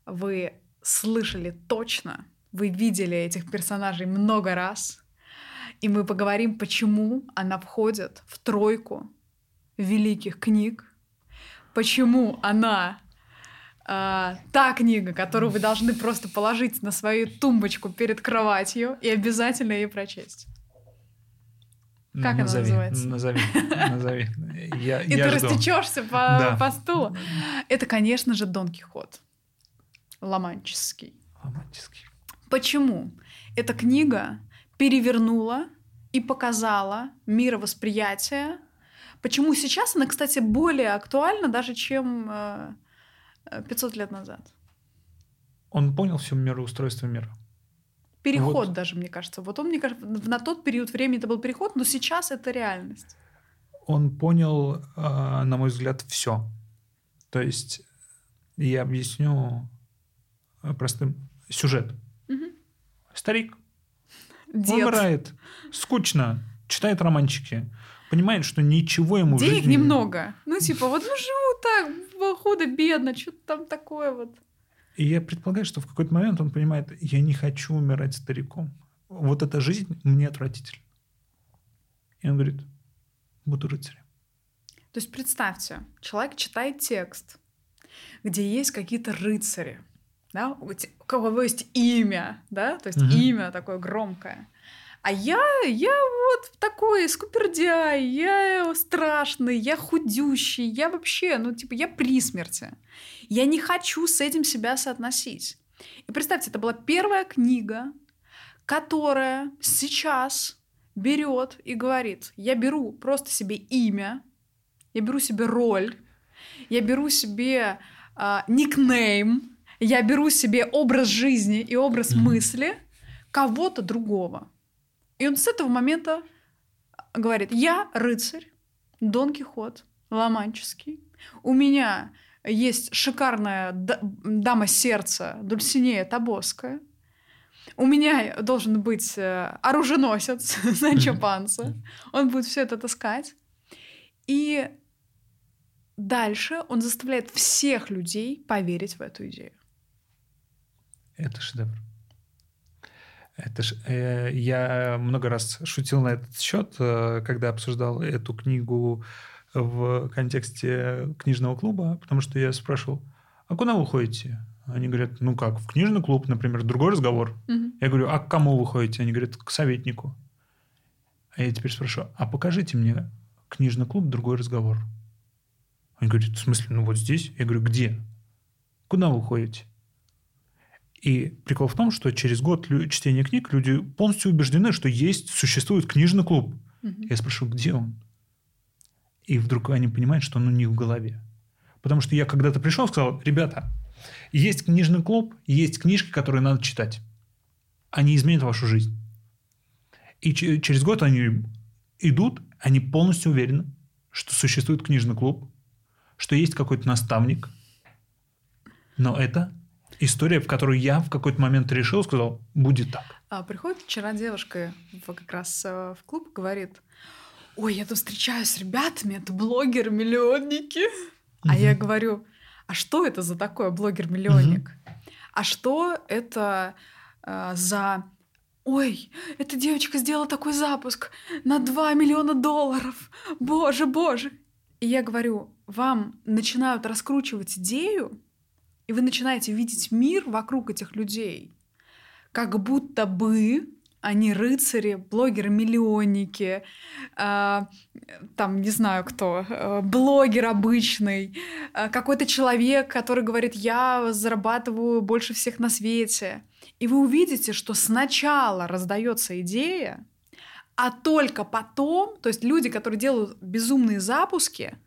вы слышали точно. Вы видели этих персонажей много раз. И мы поговорим, почему она входит в тройку великих книг, почему она а, та книга, которую вы должны просто положить на свою тумбочку перед кроватью и обязательно ее прочесть. Ну, Как она назови, называется? Назови, назови. Я, И я ты жду. растечешься по, Да. по стулу. Это, конечно же, Дон Кихот. Ломанческий. Романтический. Почему? Эта книга перевернула и показала мировосприятие. Почему сейчас она, кстати, более актуальна даже, чем э, э, 500 лет назад. Он понял все мироустройство мира. Переход Вот. даже, мне кажется. Вот он, мне кажется, на тот период времени это был переход, но сейчас это реальность. Он понял, а, на мой взгляд, все. То есть я объясню а, простым сюжет. Мгм. Старик Дед. умирает, скучно, читает романчики, понимает, что ничего ему в Денег жизни- немного. Ну, типа, вот ну живу так, худо-бедно, что-то там такое вот. И я предполагаю, что в какой-то момент он понимает, я не хочу умирать стариком. Вот эта жизнь мне отвратительна. И он говорит, буду рыцарем. То есть представьте, человек читает текст, где есть какие-то рыцари, да, у кого есть имя, да, то есть Мгм. имя такое громкое. А я, я вот такой скупердяй, я страшный, я худющий, я вообще, ну, типа, я при смерти. Я не хочу с этим себя соотносить. И представьте, это была первая книга, которая сейчас берет и говорит, я беру просто себе имя, я беру себе роль, я беру себе а, никнейм, я беру себе образ жизни и образ Мгм. мысли кого-то другого. И он с этого момента говорит, я рыцарь, Дон Кихот, Ломанческий, у меня есть шикарная да- дама сердца Дульсинея Табоская, у меня должен быть э, оруженосец Санчо Мгм. Панса, он будет все это таскать. И дальше он заставляет всех людей поверить в эту идею. Это шедевр. Это ж, э, я много раз шутил на этот счет, э, когда обсуждал эту книгу в контексте книжного клуба, потому что я спрашивал, а куда вы ходите? Они говорят, ну как, в книжный клуб, например, другой разговор. Мгм. Я говорю, а к кому вы ходите? Они говорят, к советнику. А я теперь спрашиваю, а покажите мне книжный клуб, другой разговор. Они говорят, в смысле, ну вот здесь? Я говорю, где? Куда вы ходите? И прикол в том, что через год чтения книг люди полностью убеждены, что есть, существует книжный клуб. Мгм. Я спрашиваю, где он? И вдруг они понимают, что он у них в голове. Потому что я когда-то пришел и сказал, ребята, есть книжный клуб, есть книжки, которые надо читать. Они изменят вашу жизнь. И че- через год они идут, они полностью уверены, что существует книжный клуб, что есть какой-то наставник. Но это история, в которую я в какой-то момент решил, сказал, будет так. А приходит вчера девушка как раз э, в клуб, говорит, ой, я тут встречаюсь с ребятами, это блогеры-миллионники. А я говорю, а что это за такое блогер-миллионник? А что это э, за... Ой, эта девочка сделала такой запуск на 2 миллиона долларов. Боже, боже. И я говорю, вам начинают раскручивать идею, и вы начинаете видеть мир вокруг этих людей, как будто бы они рыцари, блогеры-миллионники, а, там, не знаю кто, э, блогер обычный, э, какой-то человек, который говорит, я зарабатываю больше всех на свете. И вы увидите, что сначала раздается идея, а только потом, то есть люди, которые делают безумные запуски,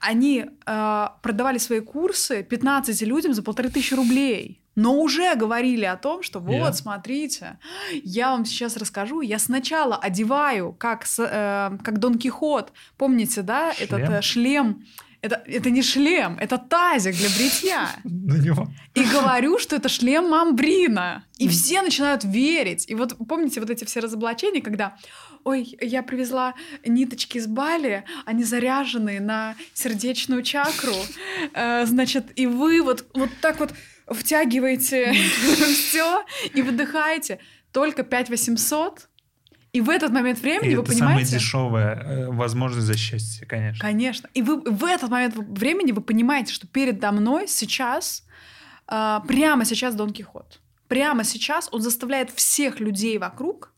они э, продавали свои курсы 15 людям за полторы тысячи рублей. Но уже говорили о том, что вот, Я- смотрите, я вам сейчас расскажу. Я сначала одеваю, как, э, как Дон Кихот. Помните, да, этот Шлем? э, шлем. Это, это не шлем, это тазик для бритья. На него. И говорю, что это шлем Мамбрина. И все начинают верить. И вот помните вот эти все разоблачения, когда ой, я привезла ниточки из Бали, они заряжены на сердечную чакру, Э, значит, и вы вот, вот так вот втягиваете все и выдыхаете. Только 5800 и в этот момент времени И вы это понимаете... самая дешевая э, возможность за счастье, конечно. Конечно. И вы в этот момент времени вы понимаете, что передо мной сейчас, э, прямо сейчас Дон Кихот. Прямо сейчас он заставляет всех людей вокруг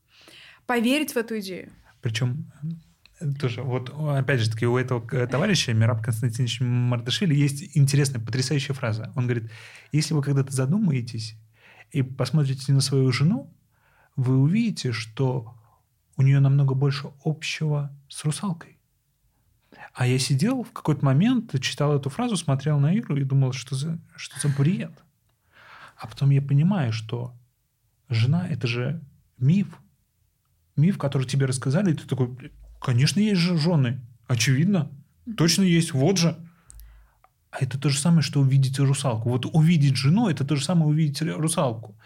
поверить в эту идею. Причем э, тоже, вот опять же таки, у этого э, товарища Мираб Константинович Мардашвили есть интересная, потрясающая фраза. Он говорит, если вы когда-то задумаетесь и посмотрите на свою жену, вы увидите, что у нее намного больше общего с русалкой. А я сидел в какой-то момент, читал эту фразу, смотрел на Иру и думал, что за, что за бред. А потом я понимаю, что жена – это же миф. Миф, который тебе рассказали, и ты такой, конечно, есть же жены. Очевидно. Точно есть. Вот же. А это то же самое, что увидеть русалку. Вот увидеть жену – это то же самое увидеть русалку.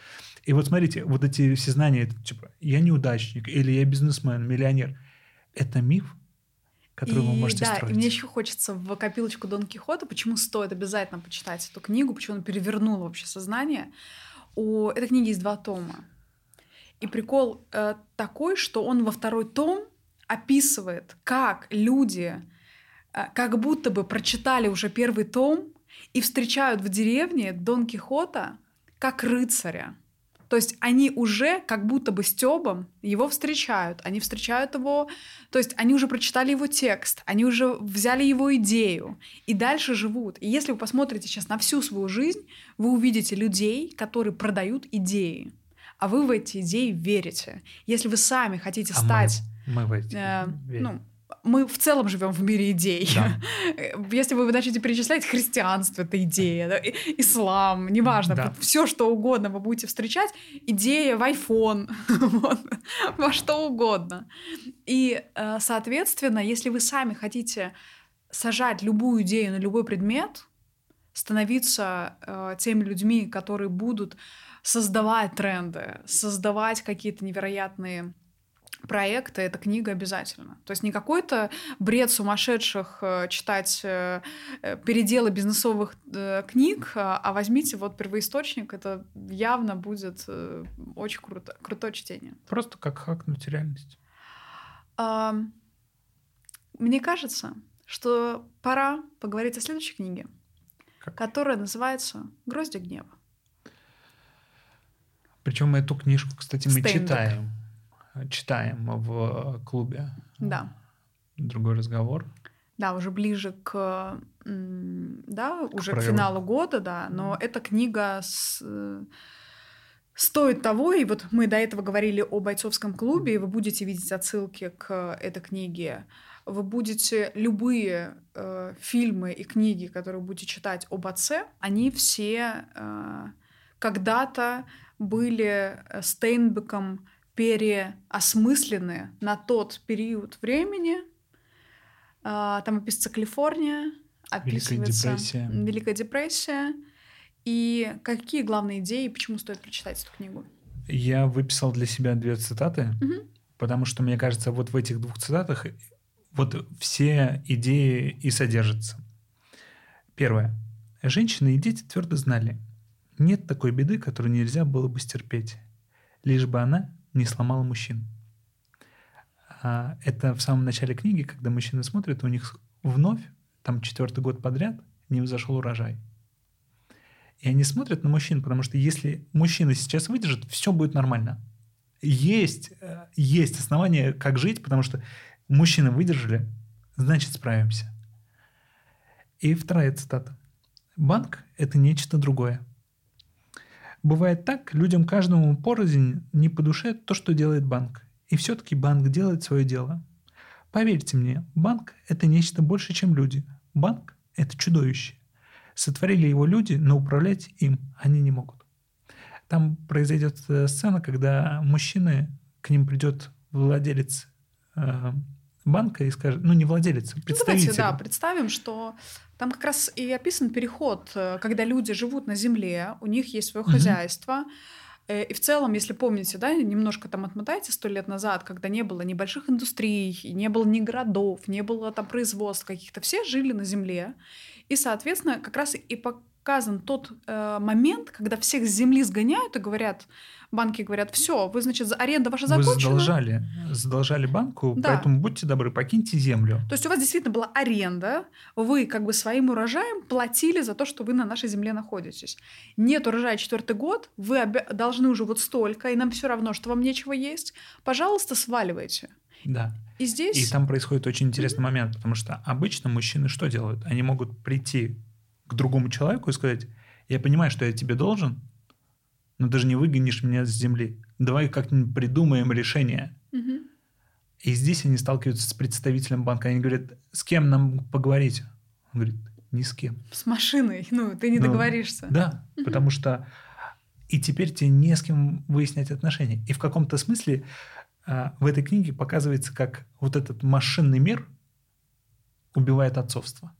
И вот смотрите, вот эти все знания, типа, я неудачник, или я бизнесмен, миллионер, это миф, который и, вы можете да, строить. И мне еще хочется в копилочку Дон Кихота, почему стоит обязательно почитать эту книгу, почему он перевернул вообще сознание. У этой книги есть два тома. И прикол э, такой, что он во второй том описывает, как люди э, как будто бы прочитали уже первый том и встречают в деревне Дон Кихота как рыцаря. То есть они уже как будто бы Стебом его встречают, они встречают его, то есть они уже прочитали его текст, они уже взяли его идею и дальше живут. И если вы посмотрите сейчас на всю свою жизнь, вы увидите людей, которые продают идеи, а вы в эти идеи верите. Если вы сами хотите а стать... Мы, мы в эти э, ну, мы в целом живем в мире идей. Да. Если вы начнете перечислять, христианство это идея, ислам, неважно, да. все что угодно вы будете встречать, идея в iPhone, вот, во что угодно. И, э, соответственно, если вы сами хотите сажать любую идею на любой предмет, становиться э, теми людьми, которые будут создавать тренды, создавать какие-то невероятные проекта эта книга обязательно. То есть не какой-то бред сумасшедших э, читать э, э, переделы бизнесовых книг, а, а возьмите вот первоисточник, это явно будет очень круто, крутое чтение. Просто как хакнуть реальность. Мне кажется, что пора поговорить о следующей книге, как? которая называется «Грозди гнева». Причем эту книжку, кстати, мы Стендок. читаем читаем в клубе. Да. Другой разговор. Да, уже ближе к, да, уже к, к финалу года, да, но mm. эта книга с, стоит того, и вот мы до этого говорили о бойцовском клубе, и вы будете видеть отсылки к этой книге. Вы будете любые э, фильмы и книги, которые будете читать об отце, они все э, когда-то были э, Стейнбеком переосмыслены на тот период времени. А, там описывается Калифорния, описывается Великая депрессия. Великая депрессия. И какие главные идеи, почему стоит прочитать эту книгу? Я выписал для себя две цитаты, угу. потому что, мне кажется, вот в этих двух цитатах вот все идеи и содержатся. Первое. Женщины и дети твердо знали, нет такой беды, которую нельзя было бы стерпеть, лишь бы она не сломала мужчин. А это в самом начале книги, когда мужчины смотрят, у них вновь, там четвертый год подряд, не взошел урожай. И они смотрят на мужчин, потому что если мужчина сейчас выдержит, все будет нормально. Есть, э, есть основания, как жить, потому что мужчины выдержали, значит справимся. И вторая цитата. Банк – это нечто другое. Бывает так, людям каждому порознь не по душе то, что делает банк. И все-таки банк делает свое дело. Поверьте мне, банк – это нечто больше, чем люди. Банк – это чудовище. Сотворили его люди, но управлять им они не могут. Там произойдет э, сцена, когда мужчины, к ним придет владелец э, банка и скажет, ну не владелец, представитель. Ну, давайте, да, представим, что там как раз и описан переход, э, когда люди живут на земле, у них есть свое угу. хозяйство. Э, и в целом, если помните, да, немножко там отмотайте сто лет назад, когда не было ни больших индустрий, не было ни городов, не было там производств каких-то, все жили на земле. И, соответственно, как раз и по показан тот э, момент, когда всех с земли сгоняют и говорят, банки говорят, все, вы, значит, аренда ваша закончена. Вы задолжали, задолжали банку, Да. поэтому будьте добры, покиньте землю. То есть у вас действительно была аренда, вы как бы своим урожаем платили за то, что вы на нашей земле находитесь. Нет урожая четвертый год, вы обя- должны уже вот столько, и нам все равно, что вам нечего есть. Пожалуйста, сваливайте. Да. И здесь... И там происходит очень интересный момент, потому что обычно мужчины что делают? Они могут прийти к другому человеку и сказать, я понимаю, что я тебе должен, но ты же не выгонишь меня с земли. Давай как-нибудь придумаем решение. Мгм. И здесь они сталкиваются с представителем банка. Они говорят, с кем нам поговорить? Он говорит, ни с кем. С машиной, ну, ты не Ну, договоришься. Да, потому что и теперь тебе не с кем выяснять отношения. И в каком-то смысле а, в этой книге показывается, как вот этот машинный мир убивает отцовство.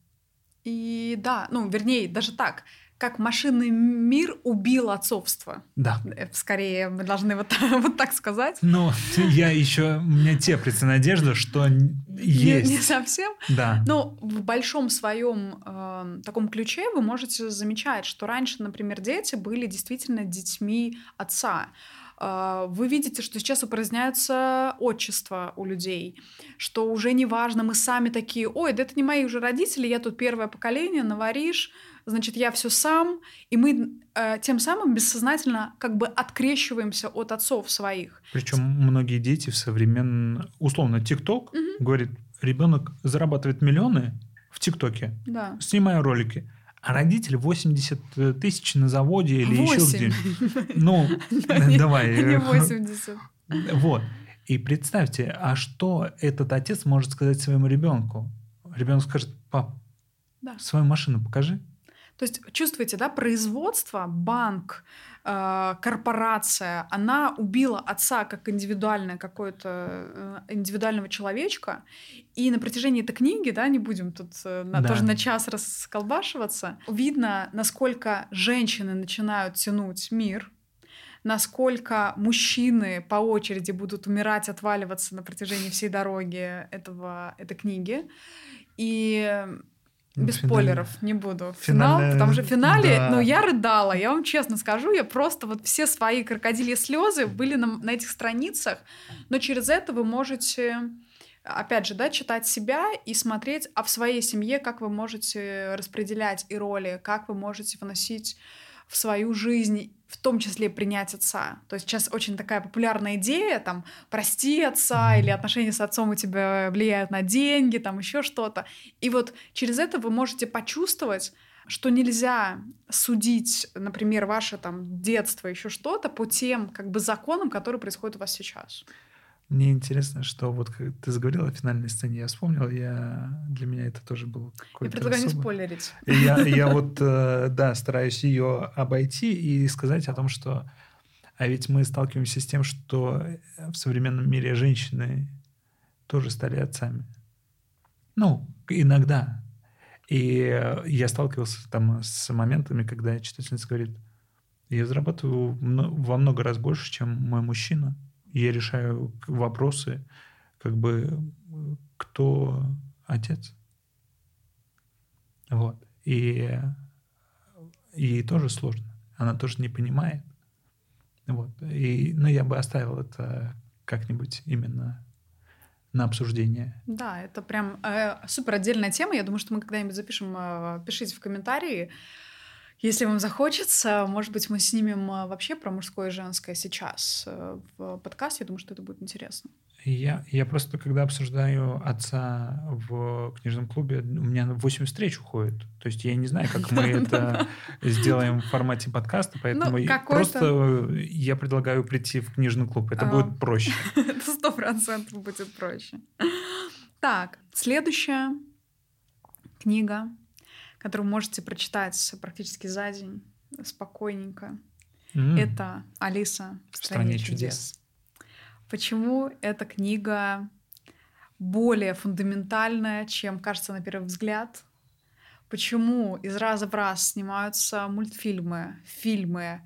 И да, ну, вернее, даже так, как машинный мир убил отцовство. Да. Э, Скорее, мы должны вот, вот так сказать. Но я еще, у меня теплится надежда, что есть. Не, не совсем. Да. Но в большом своем э, таком ключе вы можете замечать, что раньше, например, дети были действительно детьми отца. Э, Вы видите, что сейчас упраздняются отчества у людей, что уже не важно, мы сами такие, ой, да это не мои уже родители, я тут первое поколение, наваришь, значит, я все сам, и мы э, тем самым бессознательно как бы открещиваемся от отцов своих. Причем многие дети в современном, условно, ТикТок говорит, ребенок зарабатывает миллионы в ТикТоке, Да. снимая ролики, а родители 80 тысяч на заводе или еще Восемь. где Ну, Не- давай. Не э, 80. Вот. И представьте, а что этот отец может сказать своему ребенку? Ребенок скажет, пап, Да. свою машину покажи. То есть чувствуете, да, производство, банк, э, корпорация, она убила отца как индивидуальное какое-то э, индивидуального человечка, и на протяжении этой книги, да, не будем тут э, на, Да. тоже на час расколбашиваться, видно, насколько женщины начинают тянуть мир, насколько мужчины по очереди будут умирать, отваливаться на протяжении всей дороги этого, этой книги. И без Финальная- спойлеров не буду. Финал, Финальная- потому что в финале, да. ну, я рыдала, я вам честно скажу, я просто вот все свои крокодильи слезы были на, на этих страницах, но через это вы можете, опять же, да, читать себя и смотреть, а в своей семье, как вы можете распределять и роли, как вы можете вносить в свою жизнь, в том числе принять отца. То есть сейчас очень такая популярная идея, там, прости отца, или отношения с отцом у тебя влияют на деньги, там, еще что-то. И вот через это вы можете почувствовать, что нельзя судить, например, ваше там детство, еще что-то по тем как бы законам, которые происходят у вас сейчас. Мне интересно, что вот как ты заговорил о финальной сцене, я вспомнил, я для меня это тоже было Я какое-то предлагаю не особое. спойлерить. И Я, я вот, э, да, стараюсь ее обойти и сказать о том, что а ведь мы сталкиваемся с тем, что в современном мире женщины тоже стали отцами. Ну, иногда. И э, я сталкивался там с моментами, когда читательница говорит, я зарабатываю во много раз больше, чем мой мужчина. Я решаю вопросы, как бы, кто отец. Вот. И ей тоже сложно. Она тоже не понимает. Вот. И, ну, я бы оставил это как-нибудь именно на обсуждение. Да, это прям э, супер отдельная тема. Я думаю, что мы когда-нибудь запишем. э, пишите в комментарии, если вам захочется. Может быть, мы снимем э, вообще про мужское и женское сейчас э, в подкасте. Я думаю, что это будет интересно. Я, я просто, когда обсуждаю отца в книжном клубе, у меня 8 встреч уходит. То есть я не знаю, как мы это сделаем в формате подкаста, поэтому Ну, просто я предлагаю прийти в книжный клуб. Это А. будет проще. Это сто процентов будет проще. Так, следующая книга, которую вы можете прочитать практически за день, спокойненько. М. Это Алиса в стране, чудес. Почему эта книга более фундаментальная, чем кажется на первый взгляд? Почему из раза в раз снимаются мультфильмы, фильмы,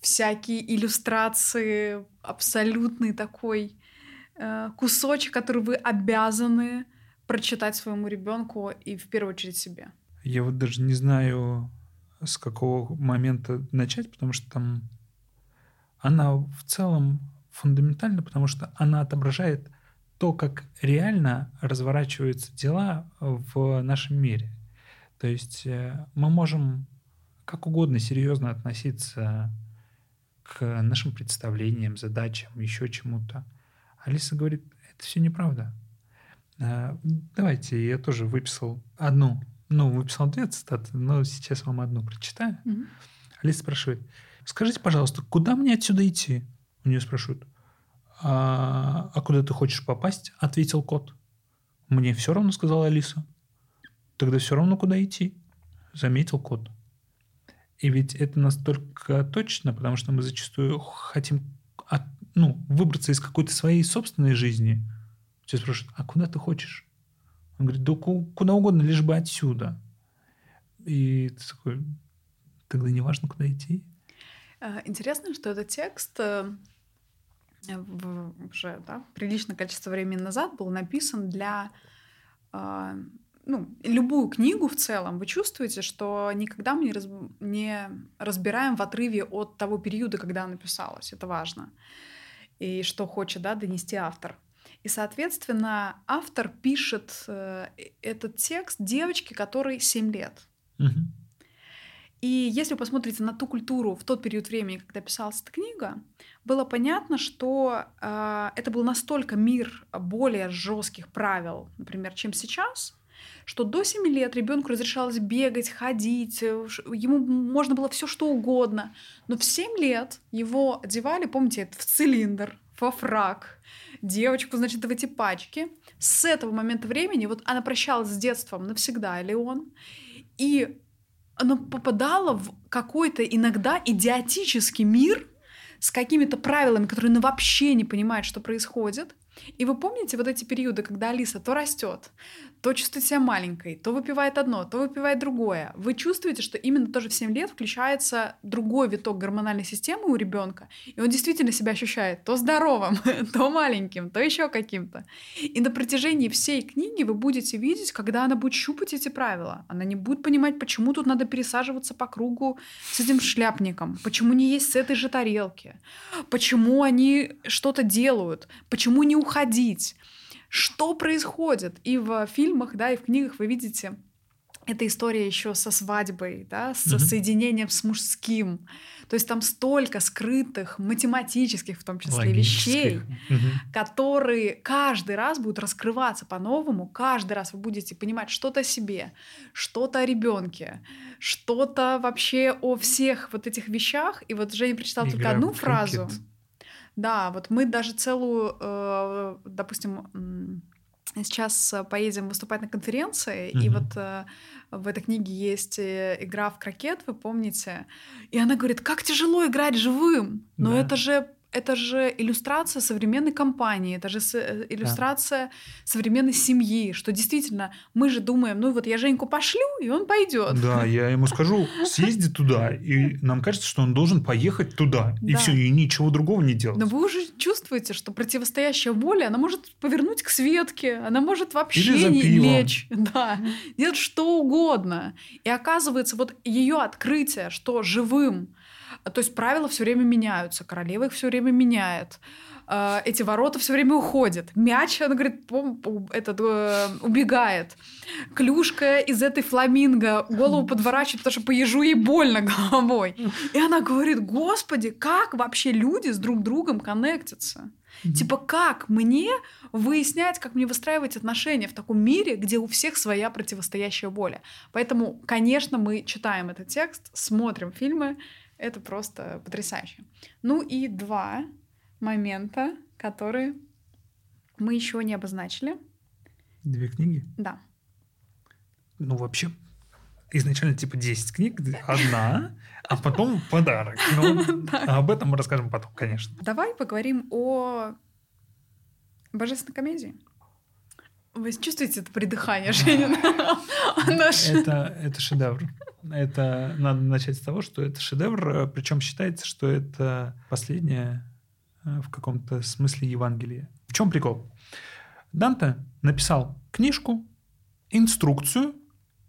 всякие иллюстрации, абсолютный такой э, кусочек, который вы обязаны прочитать своему ребенку и в первую очередь себе. Я вот даже не знаю, с какого момента начать, потому что там она в целом фундаментальна, потому что она отображает то, как реально разворачиваются дела в нашем мире. То есть э, мы можем как угодно серьезно относиться к нашим представлениям, задачам, еще чему-то. Алиса говорит, это все неправда. Э, давайте, я тоже выписал одну, ну, выписал две цитаты, но сейчас вам одну прочитаю. Mm-hmm. Алиса спрашивает, скажите, пожалуйста, куда мне отсюда идти? У нее спрашивают, а, а куда ты хочешь попасть? Ответил кот. Мне все равно, сказала Алиса. Тогда все равно, куда идти, заметил кот. И ведь это настолько точно, потому что мы зачастую хотим от, ну, выбраться из какой-то своей собственной жизни. Все спрашивают, а куда ты хочешь? Он говорит, да куда угодно, лишь бы отсюда. И ты такой, тогда не важно, куда идти. А, интересно, что этот текст э, уже да, приличное количество времени назад был написан для а, ну, любую книгу в целом, вы чувствуете, что никогда мы не, раз, не разбираем в отрыве от того периода, когда она писалась. Это важно. И что хочет да, донести автор. И, соответственно, автор пишет э, этот текст девочке, которой 7 лет. Угу. И если вы посмотрите на ту культуру в тот период времени, когда писалась эта книга, было понятно, что э, это был настолько мир более жестких правил, например, чем сейчас, что до 7 лет ребенку разрешалось бегать, ходить, э, ему можно было все что угодно. Но в 7 лет его одевали, помните, в цилиндр, во фраг, девочку, значит, в эти пачки. С этого момента времени вот она прощалась с детством навсегда, или он, и она попадала в какой-то иногда идиотический мир с какими-то правилами, которые она вообще не понимает, что происходит. И вы помните вот эти периоды, когда Алиса то растет, то чувствует себя маленькой, то выпивает одно, то выпивает другое. Вы чувствуете, что именно тоже в 7 лет включается другой виток гормональной системы у ребенка, и он действительно себя ощущает то здоровым, то маленьким, то еще каким-то. И на протяжении всей книги вы будете видеть, когда она будет щупать эти правила. Она не будет понимать, почему тут надо пересаживаться по кругу с этим шляпником, почему не есть с этой же тарелки, почему они что-то делают, почему не уходить что происходит. И в фильмах, да, и в книгах вы видите эта история еще со свадьбой, да, со mm-hmm. соединением с мужским. То есть там столько скрытых, математических в том числе вещей, mm-hmm. которые каждый раз будут раскрываться по-новому. Каждый раз вы будете понимать что-то о себе, что-то о ребенке, что-то вообще о всех вот этих вещах. И вот Женя прочитала только одну фразу. Да, вот мы даже целую, э, допустим, сейчас поедем выступать на конференции, mm-hmm. и вот э, в этой книге есть э, игра в крокет, вы помните, и она говорит, как тяжело играть живым, но да. это же это же иллюстрация современной компании, это же э, иллюстрация да. современной семьи, что действительно мы же думаем, ну вот я Женьку пошлю, и он пойдет. Да, я ему скажу, съезди туда, и нам кажется, что он должен поехать туда, и да. все, и ничего другого не делать. Но вы уже чувствуете, что противостоящая воля, она может повернуть к Светке, она может вообще не лечь, да, делать что угодно. И оказывается, вот ее открытие, что живым то есть правила все время меняются, королева их все время меняет. А, эти ворота все время уходят. Мяч, она говорит, этот, э, убегает. Клюшка из этой фламинго голову подворачивает, потому что по ежу ей больно головой. И она говорит, господи, как вообще люди с друг другом коннектятся? Mm-hmm. Типа, как мне выяснять, как мне выстраивать отношения в таком мире, где у всех своя противостоящая воля? Поэтому, конечно, мы читаем этот текст, смотрим фильмы, это просто потрясающе. Ну и два момента, которые мы еще не обозначили. Две книги? Да. Ну, вообще, изначально типа 10 книг, одна, а потом подарок. Но об этом мы расскажем потом, конечно. Давай поговорим о божественной комедии. Вы чувствуете это придыхание, Женя? Это, это шедевр. Это надо начать с того, что это шедевр, э, причем считается, что это последнее э, в каком-то смысле Евангелие. В чем прикол? Данте написал книжку, инструкцию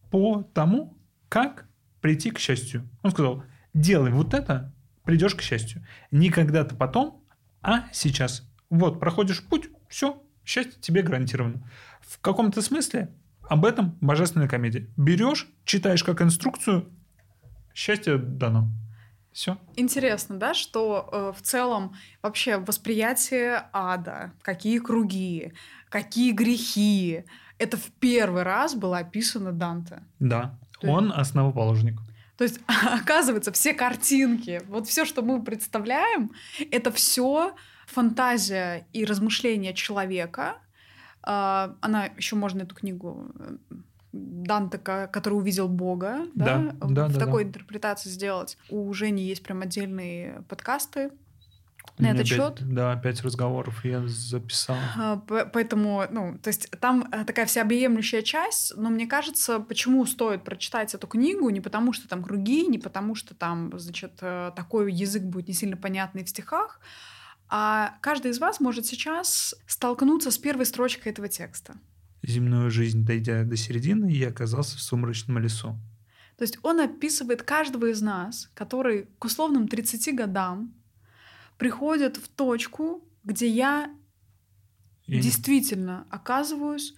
по тому, как прийти к счастью. Он сказал, делай вот это, придешь к счастью. Не когда-то потом, а сейчас. Вот, проходишь путь, все, счастье тебе гарантировано. В каком-то смысле об этом божественная комедия. Берешь, читаешь как инструкцию, счастье дано. Все. Интересно, да, что э, в целом вообще восприятие ада, какие круги, какие грехи, это в первый раз было описано Данте. Да, он основоположник. То есть, оказывается, все картинки, вот все, что мы представляем, это все фантазия и размышления человека. А, она еще можно эту книгу э, Данте, который увидел Бога, да, да, да в да, такой да. интерпретации сделать. У Жени есть прям отдельные подкасты на этот счет. Да, пять разговоров я записал. А, поэтому, ну, то есть там э, такая всеобъемлющая часть, но мне кажется, почему стоит прочитать эту книгу, не потому что там круги, не потому что там, значит, э, такой язык будет не сильно понятный в стихах, а каждый из вас может сейчас столкнуться с первой строчкой этого текста. Земную жизнь, дойдя до середины, я оказался в сумрачном лесу. То есть он описывает каждого из нас, который к условным 30 годам приходит в точку, где я и... действительно оказываюсь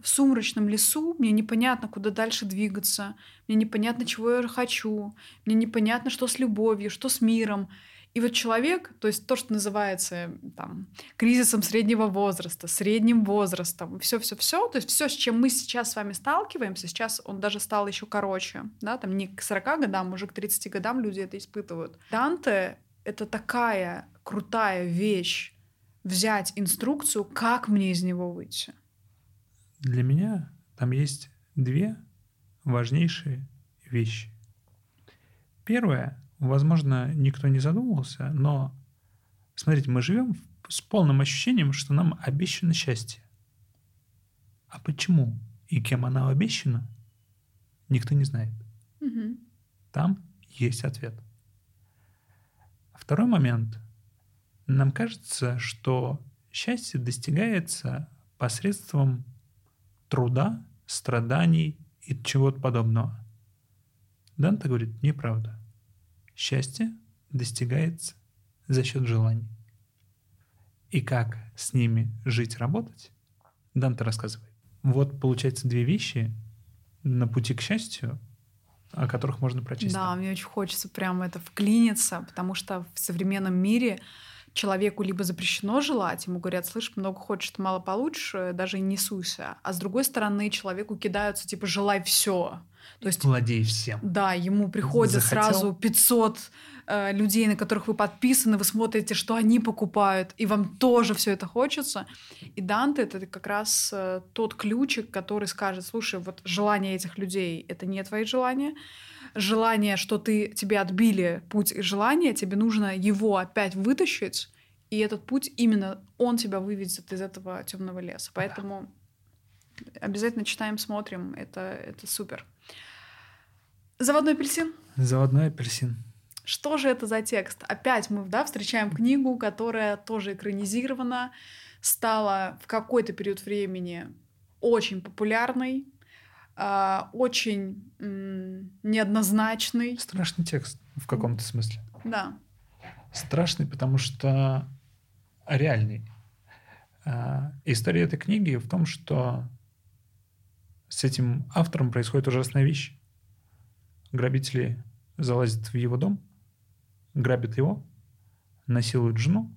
в сумрачном лесу, мне непонятно, куда дальше двигаться, мне непонятно, чего я хочу, мне непонятно, что с любовью, что с миром. И вот человек, то есть то, что называется там, кризисом среднего возраста, средним возрастом, все-все-все, то есть все, с чем мы сейчас с вами сталкиваемся, сейчас он даже стал еще короче, да, там не к 40 годам, уже к 30 годам люди это испытывают. Данте это такая крутая вещь взять инструкцию, как мне из него выйти. Для меня там есть две важнейшие вещи. Первое, возможно, никто не задумывался, но смотрите, мы живем с полным ощущением, что нам обещано счастье. А почему и кем оно обещано, никто не знает. Угу. Там есть ответ. Второй момент. Нам кажется, что счастье достигается посредством труда, страданий и чего-то подобного. Данте говорит, неправда. Счастье достигается за счет желаний. И как с ними жить, работать, Данте рассказывает. Вот, получается, две вещи на пути к счастью, о которых можно прочесть. Да, мне очень хочется прямо это вклиниться, потому что в современном мире человеку либо запрещено желать, ему говорят, слышь, много хочешь, мало получше, даже и не суйся. А с другой стороны, человеку кидаются, типа, желай все. То есть, Владей всем. Да, ему приходят Захотел. сразу 500 э, людей, на которых вы подписаны, вы смотрите, что они покупают, и вам тоже все это хочется. И Данте — это как раз э, тот ключик, который скажет, слушай, вот желание этих людей — это не твои желания, желание, что ты, тебе отбили путь желания, тебе нужно его опять вытащить, и этот путь именно он тебя выведет из этого темного леса. Поэтому обязательно читаем, смотрим, это, это супер. Заводной апельсин? Заводной апельсин. Что же это за текст? Опять мы да, встречаем книгу, которая тоже экранизирована, стала в какой-то период времени очень популярной, э, очень неоднозначный. Страшный текст в каком-то смысле. Да. Страшный, потому что реальный. Э, история этой книги в том, что с этим автором происходит ужасная вещь грабители залазят в его дом, грабят его, насилуют жену.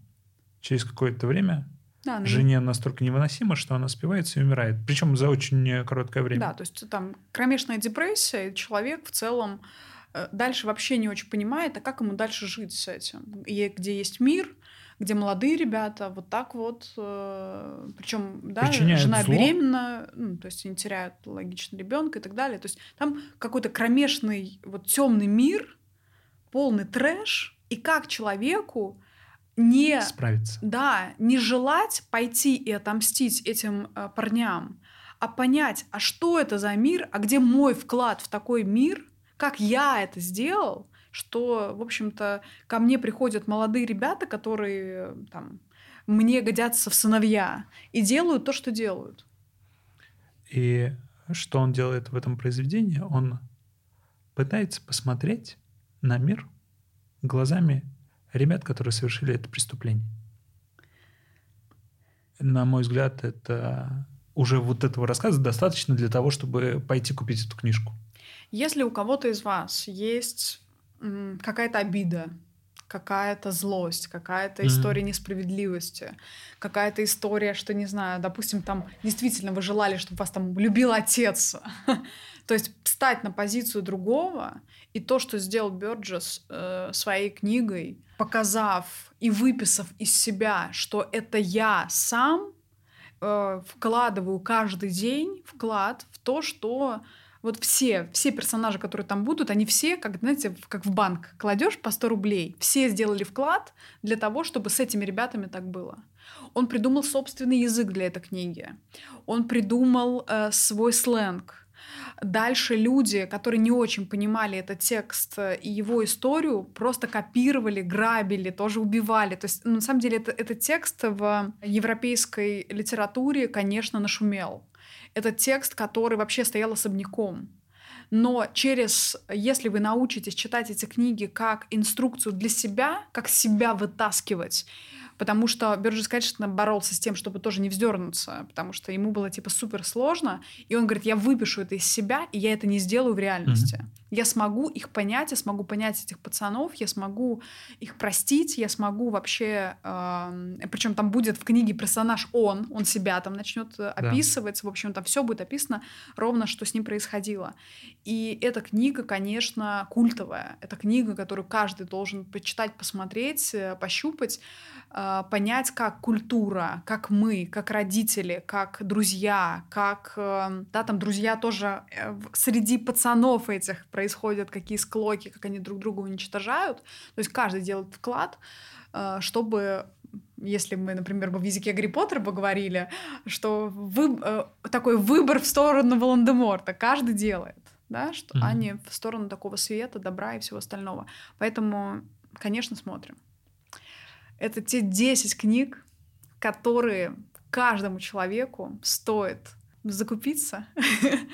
Через какое-то время да, ну... жене настолько невыносимо, что она спивается и умирает. Причем за очень короткое время. Да, то есть там кромешная депрессия, и человек в целом э, дальше вообще не очень понимает, а как ему дальше жить с этим. И где есть мир, где молодые ребята вот так вот, э, причем да, жена зло. беременна, ну, то есть они теряют логично ребенка и так далее. То есть там какой-то кромешный вот темный мир, полный трэш, и как человеку не справиться, да, не желать пойти и отомстить этим э, парням, а понять, а что это за мир, а где мой вклад в такой мир, как я это сделал, что, в общем-то, ко мне приходят молодые ребята, которые там, мне годятся в сыновья, и делают то, что делают. И что он делает в этом произведении? Он пытается посмотреть на мир глазами ребят, которые совершили это преступление. На мой взгляд, это уже вот этого рассказа достаточно для того, чтобы пойти купить эту книжку. Если у кого-то из вас есть какая-то обида, какая-то злость, какая-то mm-hmm. история несправедливости, какая-то история, что, не знаю, допустим, там действительно вы желали, чтобы вас там любил отец. То есть встать на позицию другого, и то, что сделал Бёрджес э, своей книгой, показав и выписав из себя, что это я сам э, вкладываю каждый день вклад в то, что вот все, все персонажи, которые там будут, они все, как, знаете, как в банк кладешь по 100 рублей. Все сделали вклад для того, чтобы с этими ребятами так было. Он придумал собственный язык для этой книги. Он придумал э, свой сленг. Дальше люди, которые не очень понимали этот текст и его историю, просто копировали, грабили, тоже убивали. То есть, ну, на самом деле, это, этот текст в европейской литературе, конечно, нашумел это текст, который вообще стоял особняком. Но через, если вы научитесь читать эти книги как инструкцию для себя, как себя вытаскивать, потому что Бёрджес, конечно, боролся с тем, чтобы тоже не вздернуться, потому что ему было типа супер сложно, и он говорит, я выпишу это из себя, и я это не сделаю в реальности. Mm-hmm. Я смогу их понять, я смогу понять этих пацанов, я смогу их простить, я смогу вообще, э, причем там будет в книге персонаж он, он себя там начнет да. описывать, в общем там все будет описано ровно, что с ним происходило. И эта книга, конечно, культовая, это книга, которую каждый должен почитать, посмотреть, э, пощупать, э, понять, как культура, как мы, как родители, как друзья, как, э, да, там друзья тоже э, среди пацанов этих происходят, какие склоки, как они друг друга уничтожают. То есть каждый делает вклад, э, чтобы если мы, например, бы в языке Гарри Поттера бы говорили, что вы, э, такой выбор в сторону Волан-де-Морта каждый делает, да, что, mm-hmm. а не в сторону такого света, добра и всего остального. Поэтому, конечно, смотрим. Это те 10 книг, которые каждому человеку стоит закупиться,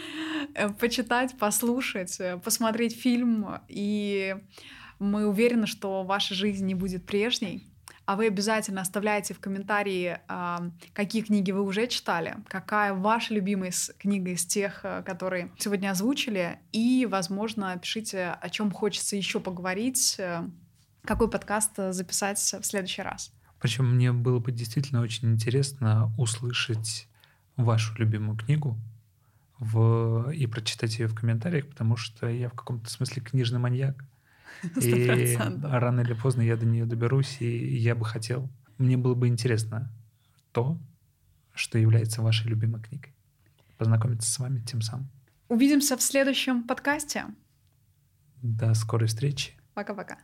почитать, послушать, посмотреть фильм, и мы уверены, что ваша жизнь не будет прежней. А вы обязательно оставляйте в комментарии, а, какие книги вы уже читали, какая ваша любимая книга из тех, э, которые сегодня озвучили, и, возможно, пишите, о чем хочется еще поговорить, э, какой подкаст записать в следующий раз. Причем мне было бы действительно очень интересно услышать вашу любимую книгу в... и прочитать ее в комментариях, потому что я в каком-то смысле книжный маньяк. 100%. И рано или поздно я до нее доберусь, и я бы хотел. Мне было бы интересно то, что является вашей любимой книгой. Познакомиться с вами тем самым. Увидимся в следующем подкасте. До скорой встречи. Пока-пока.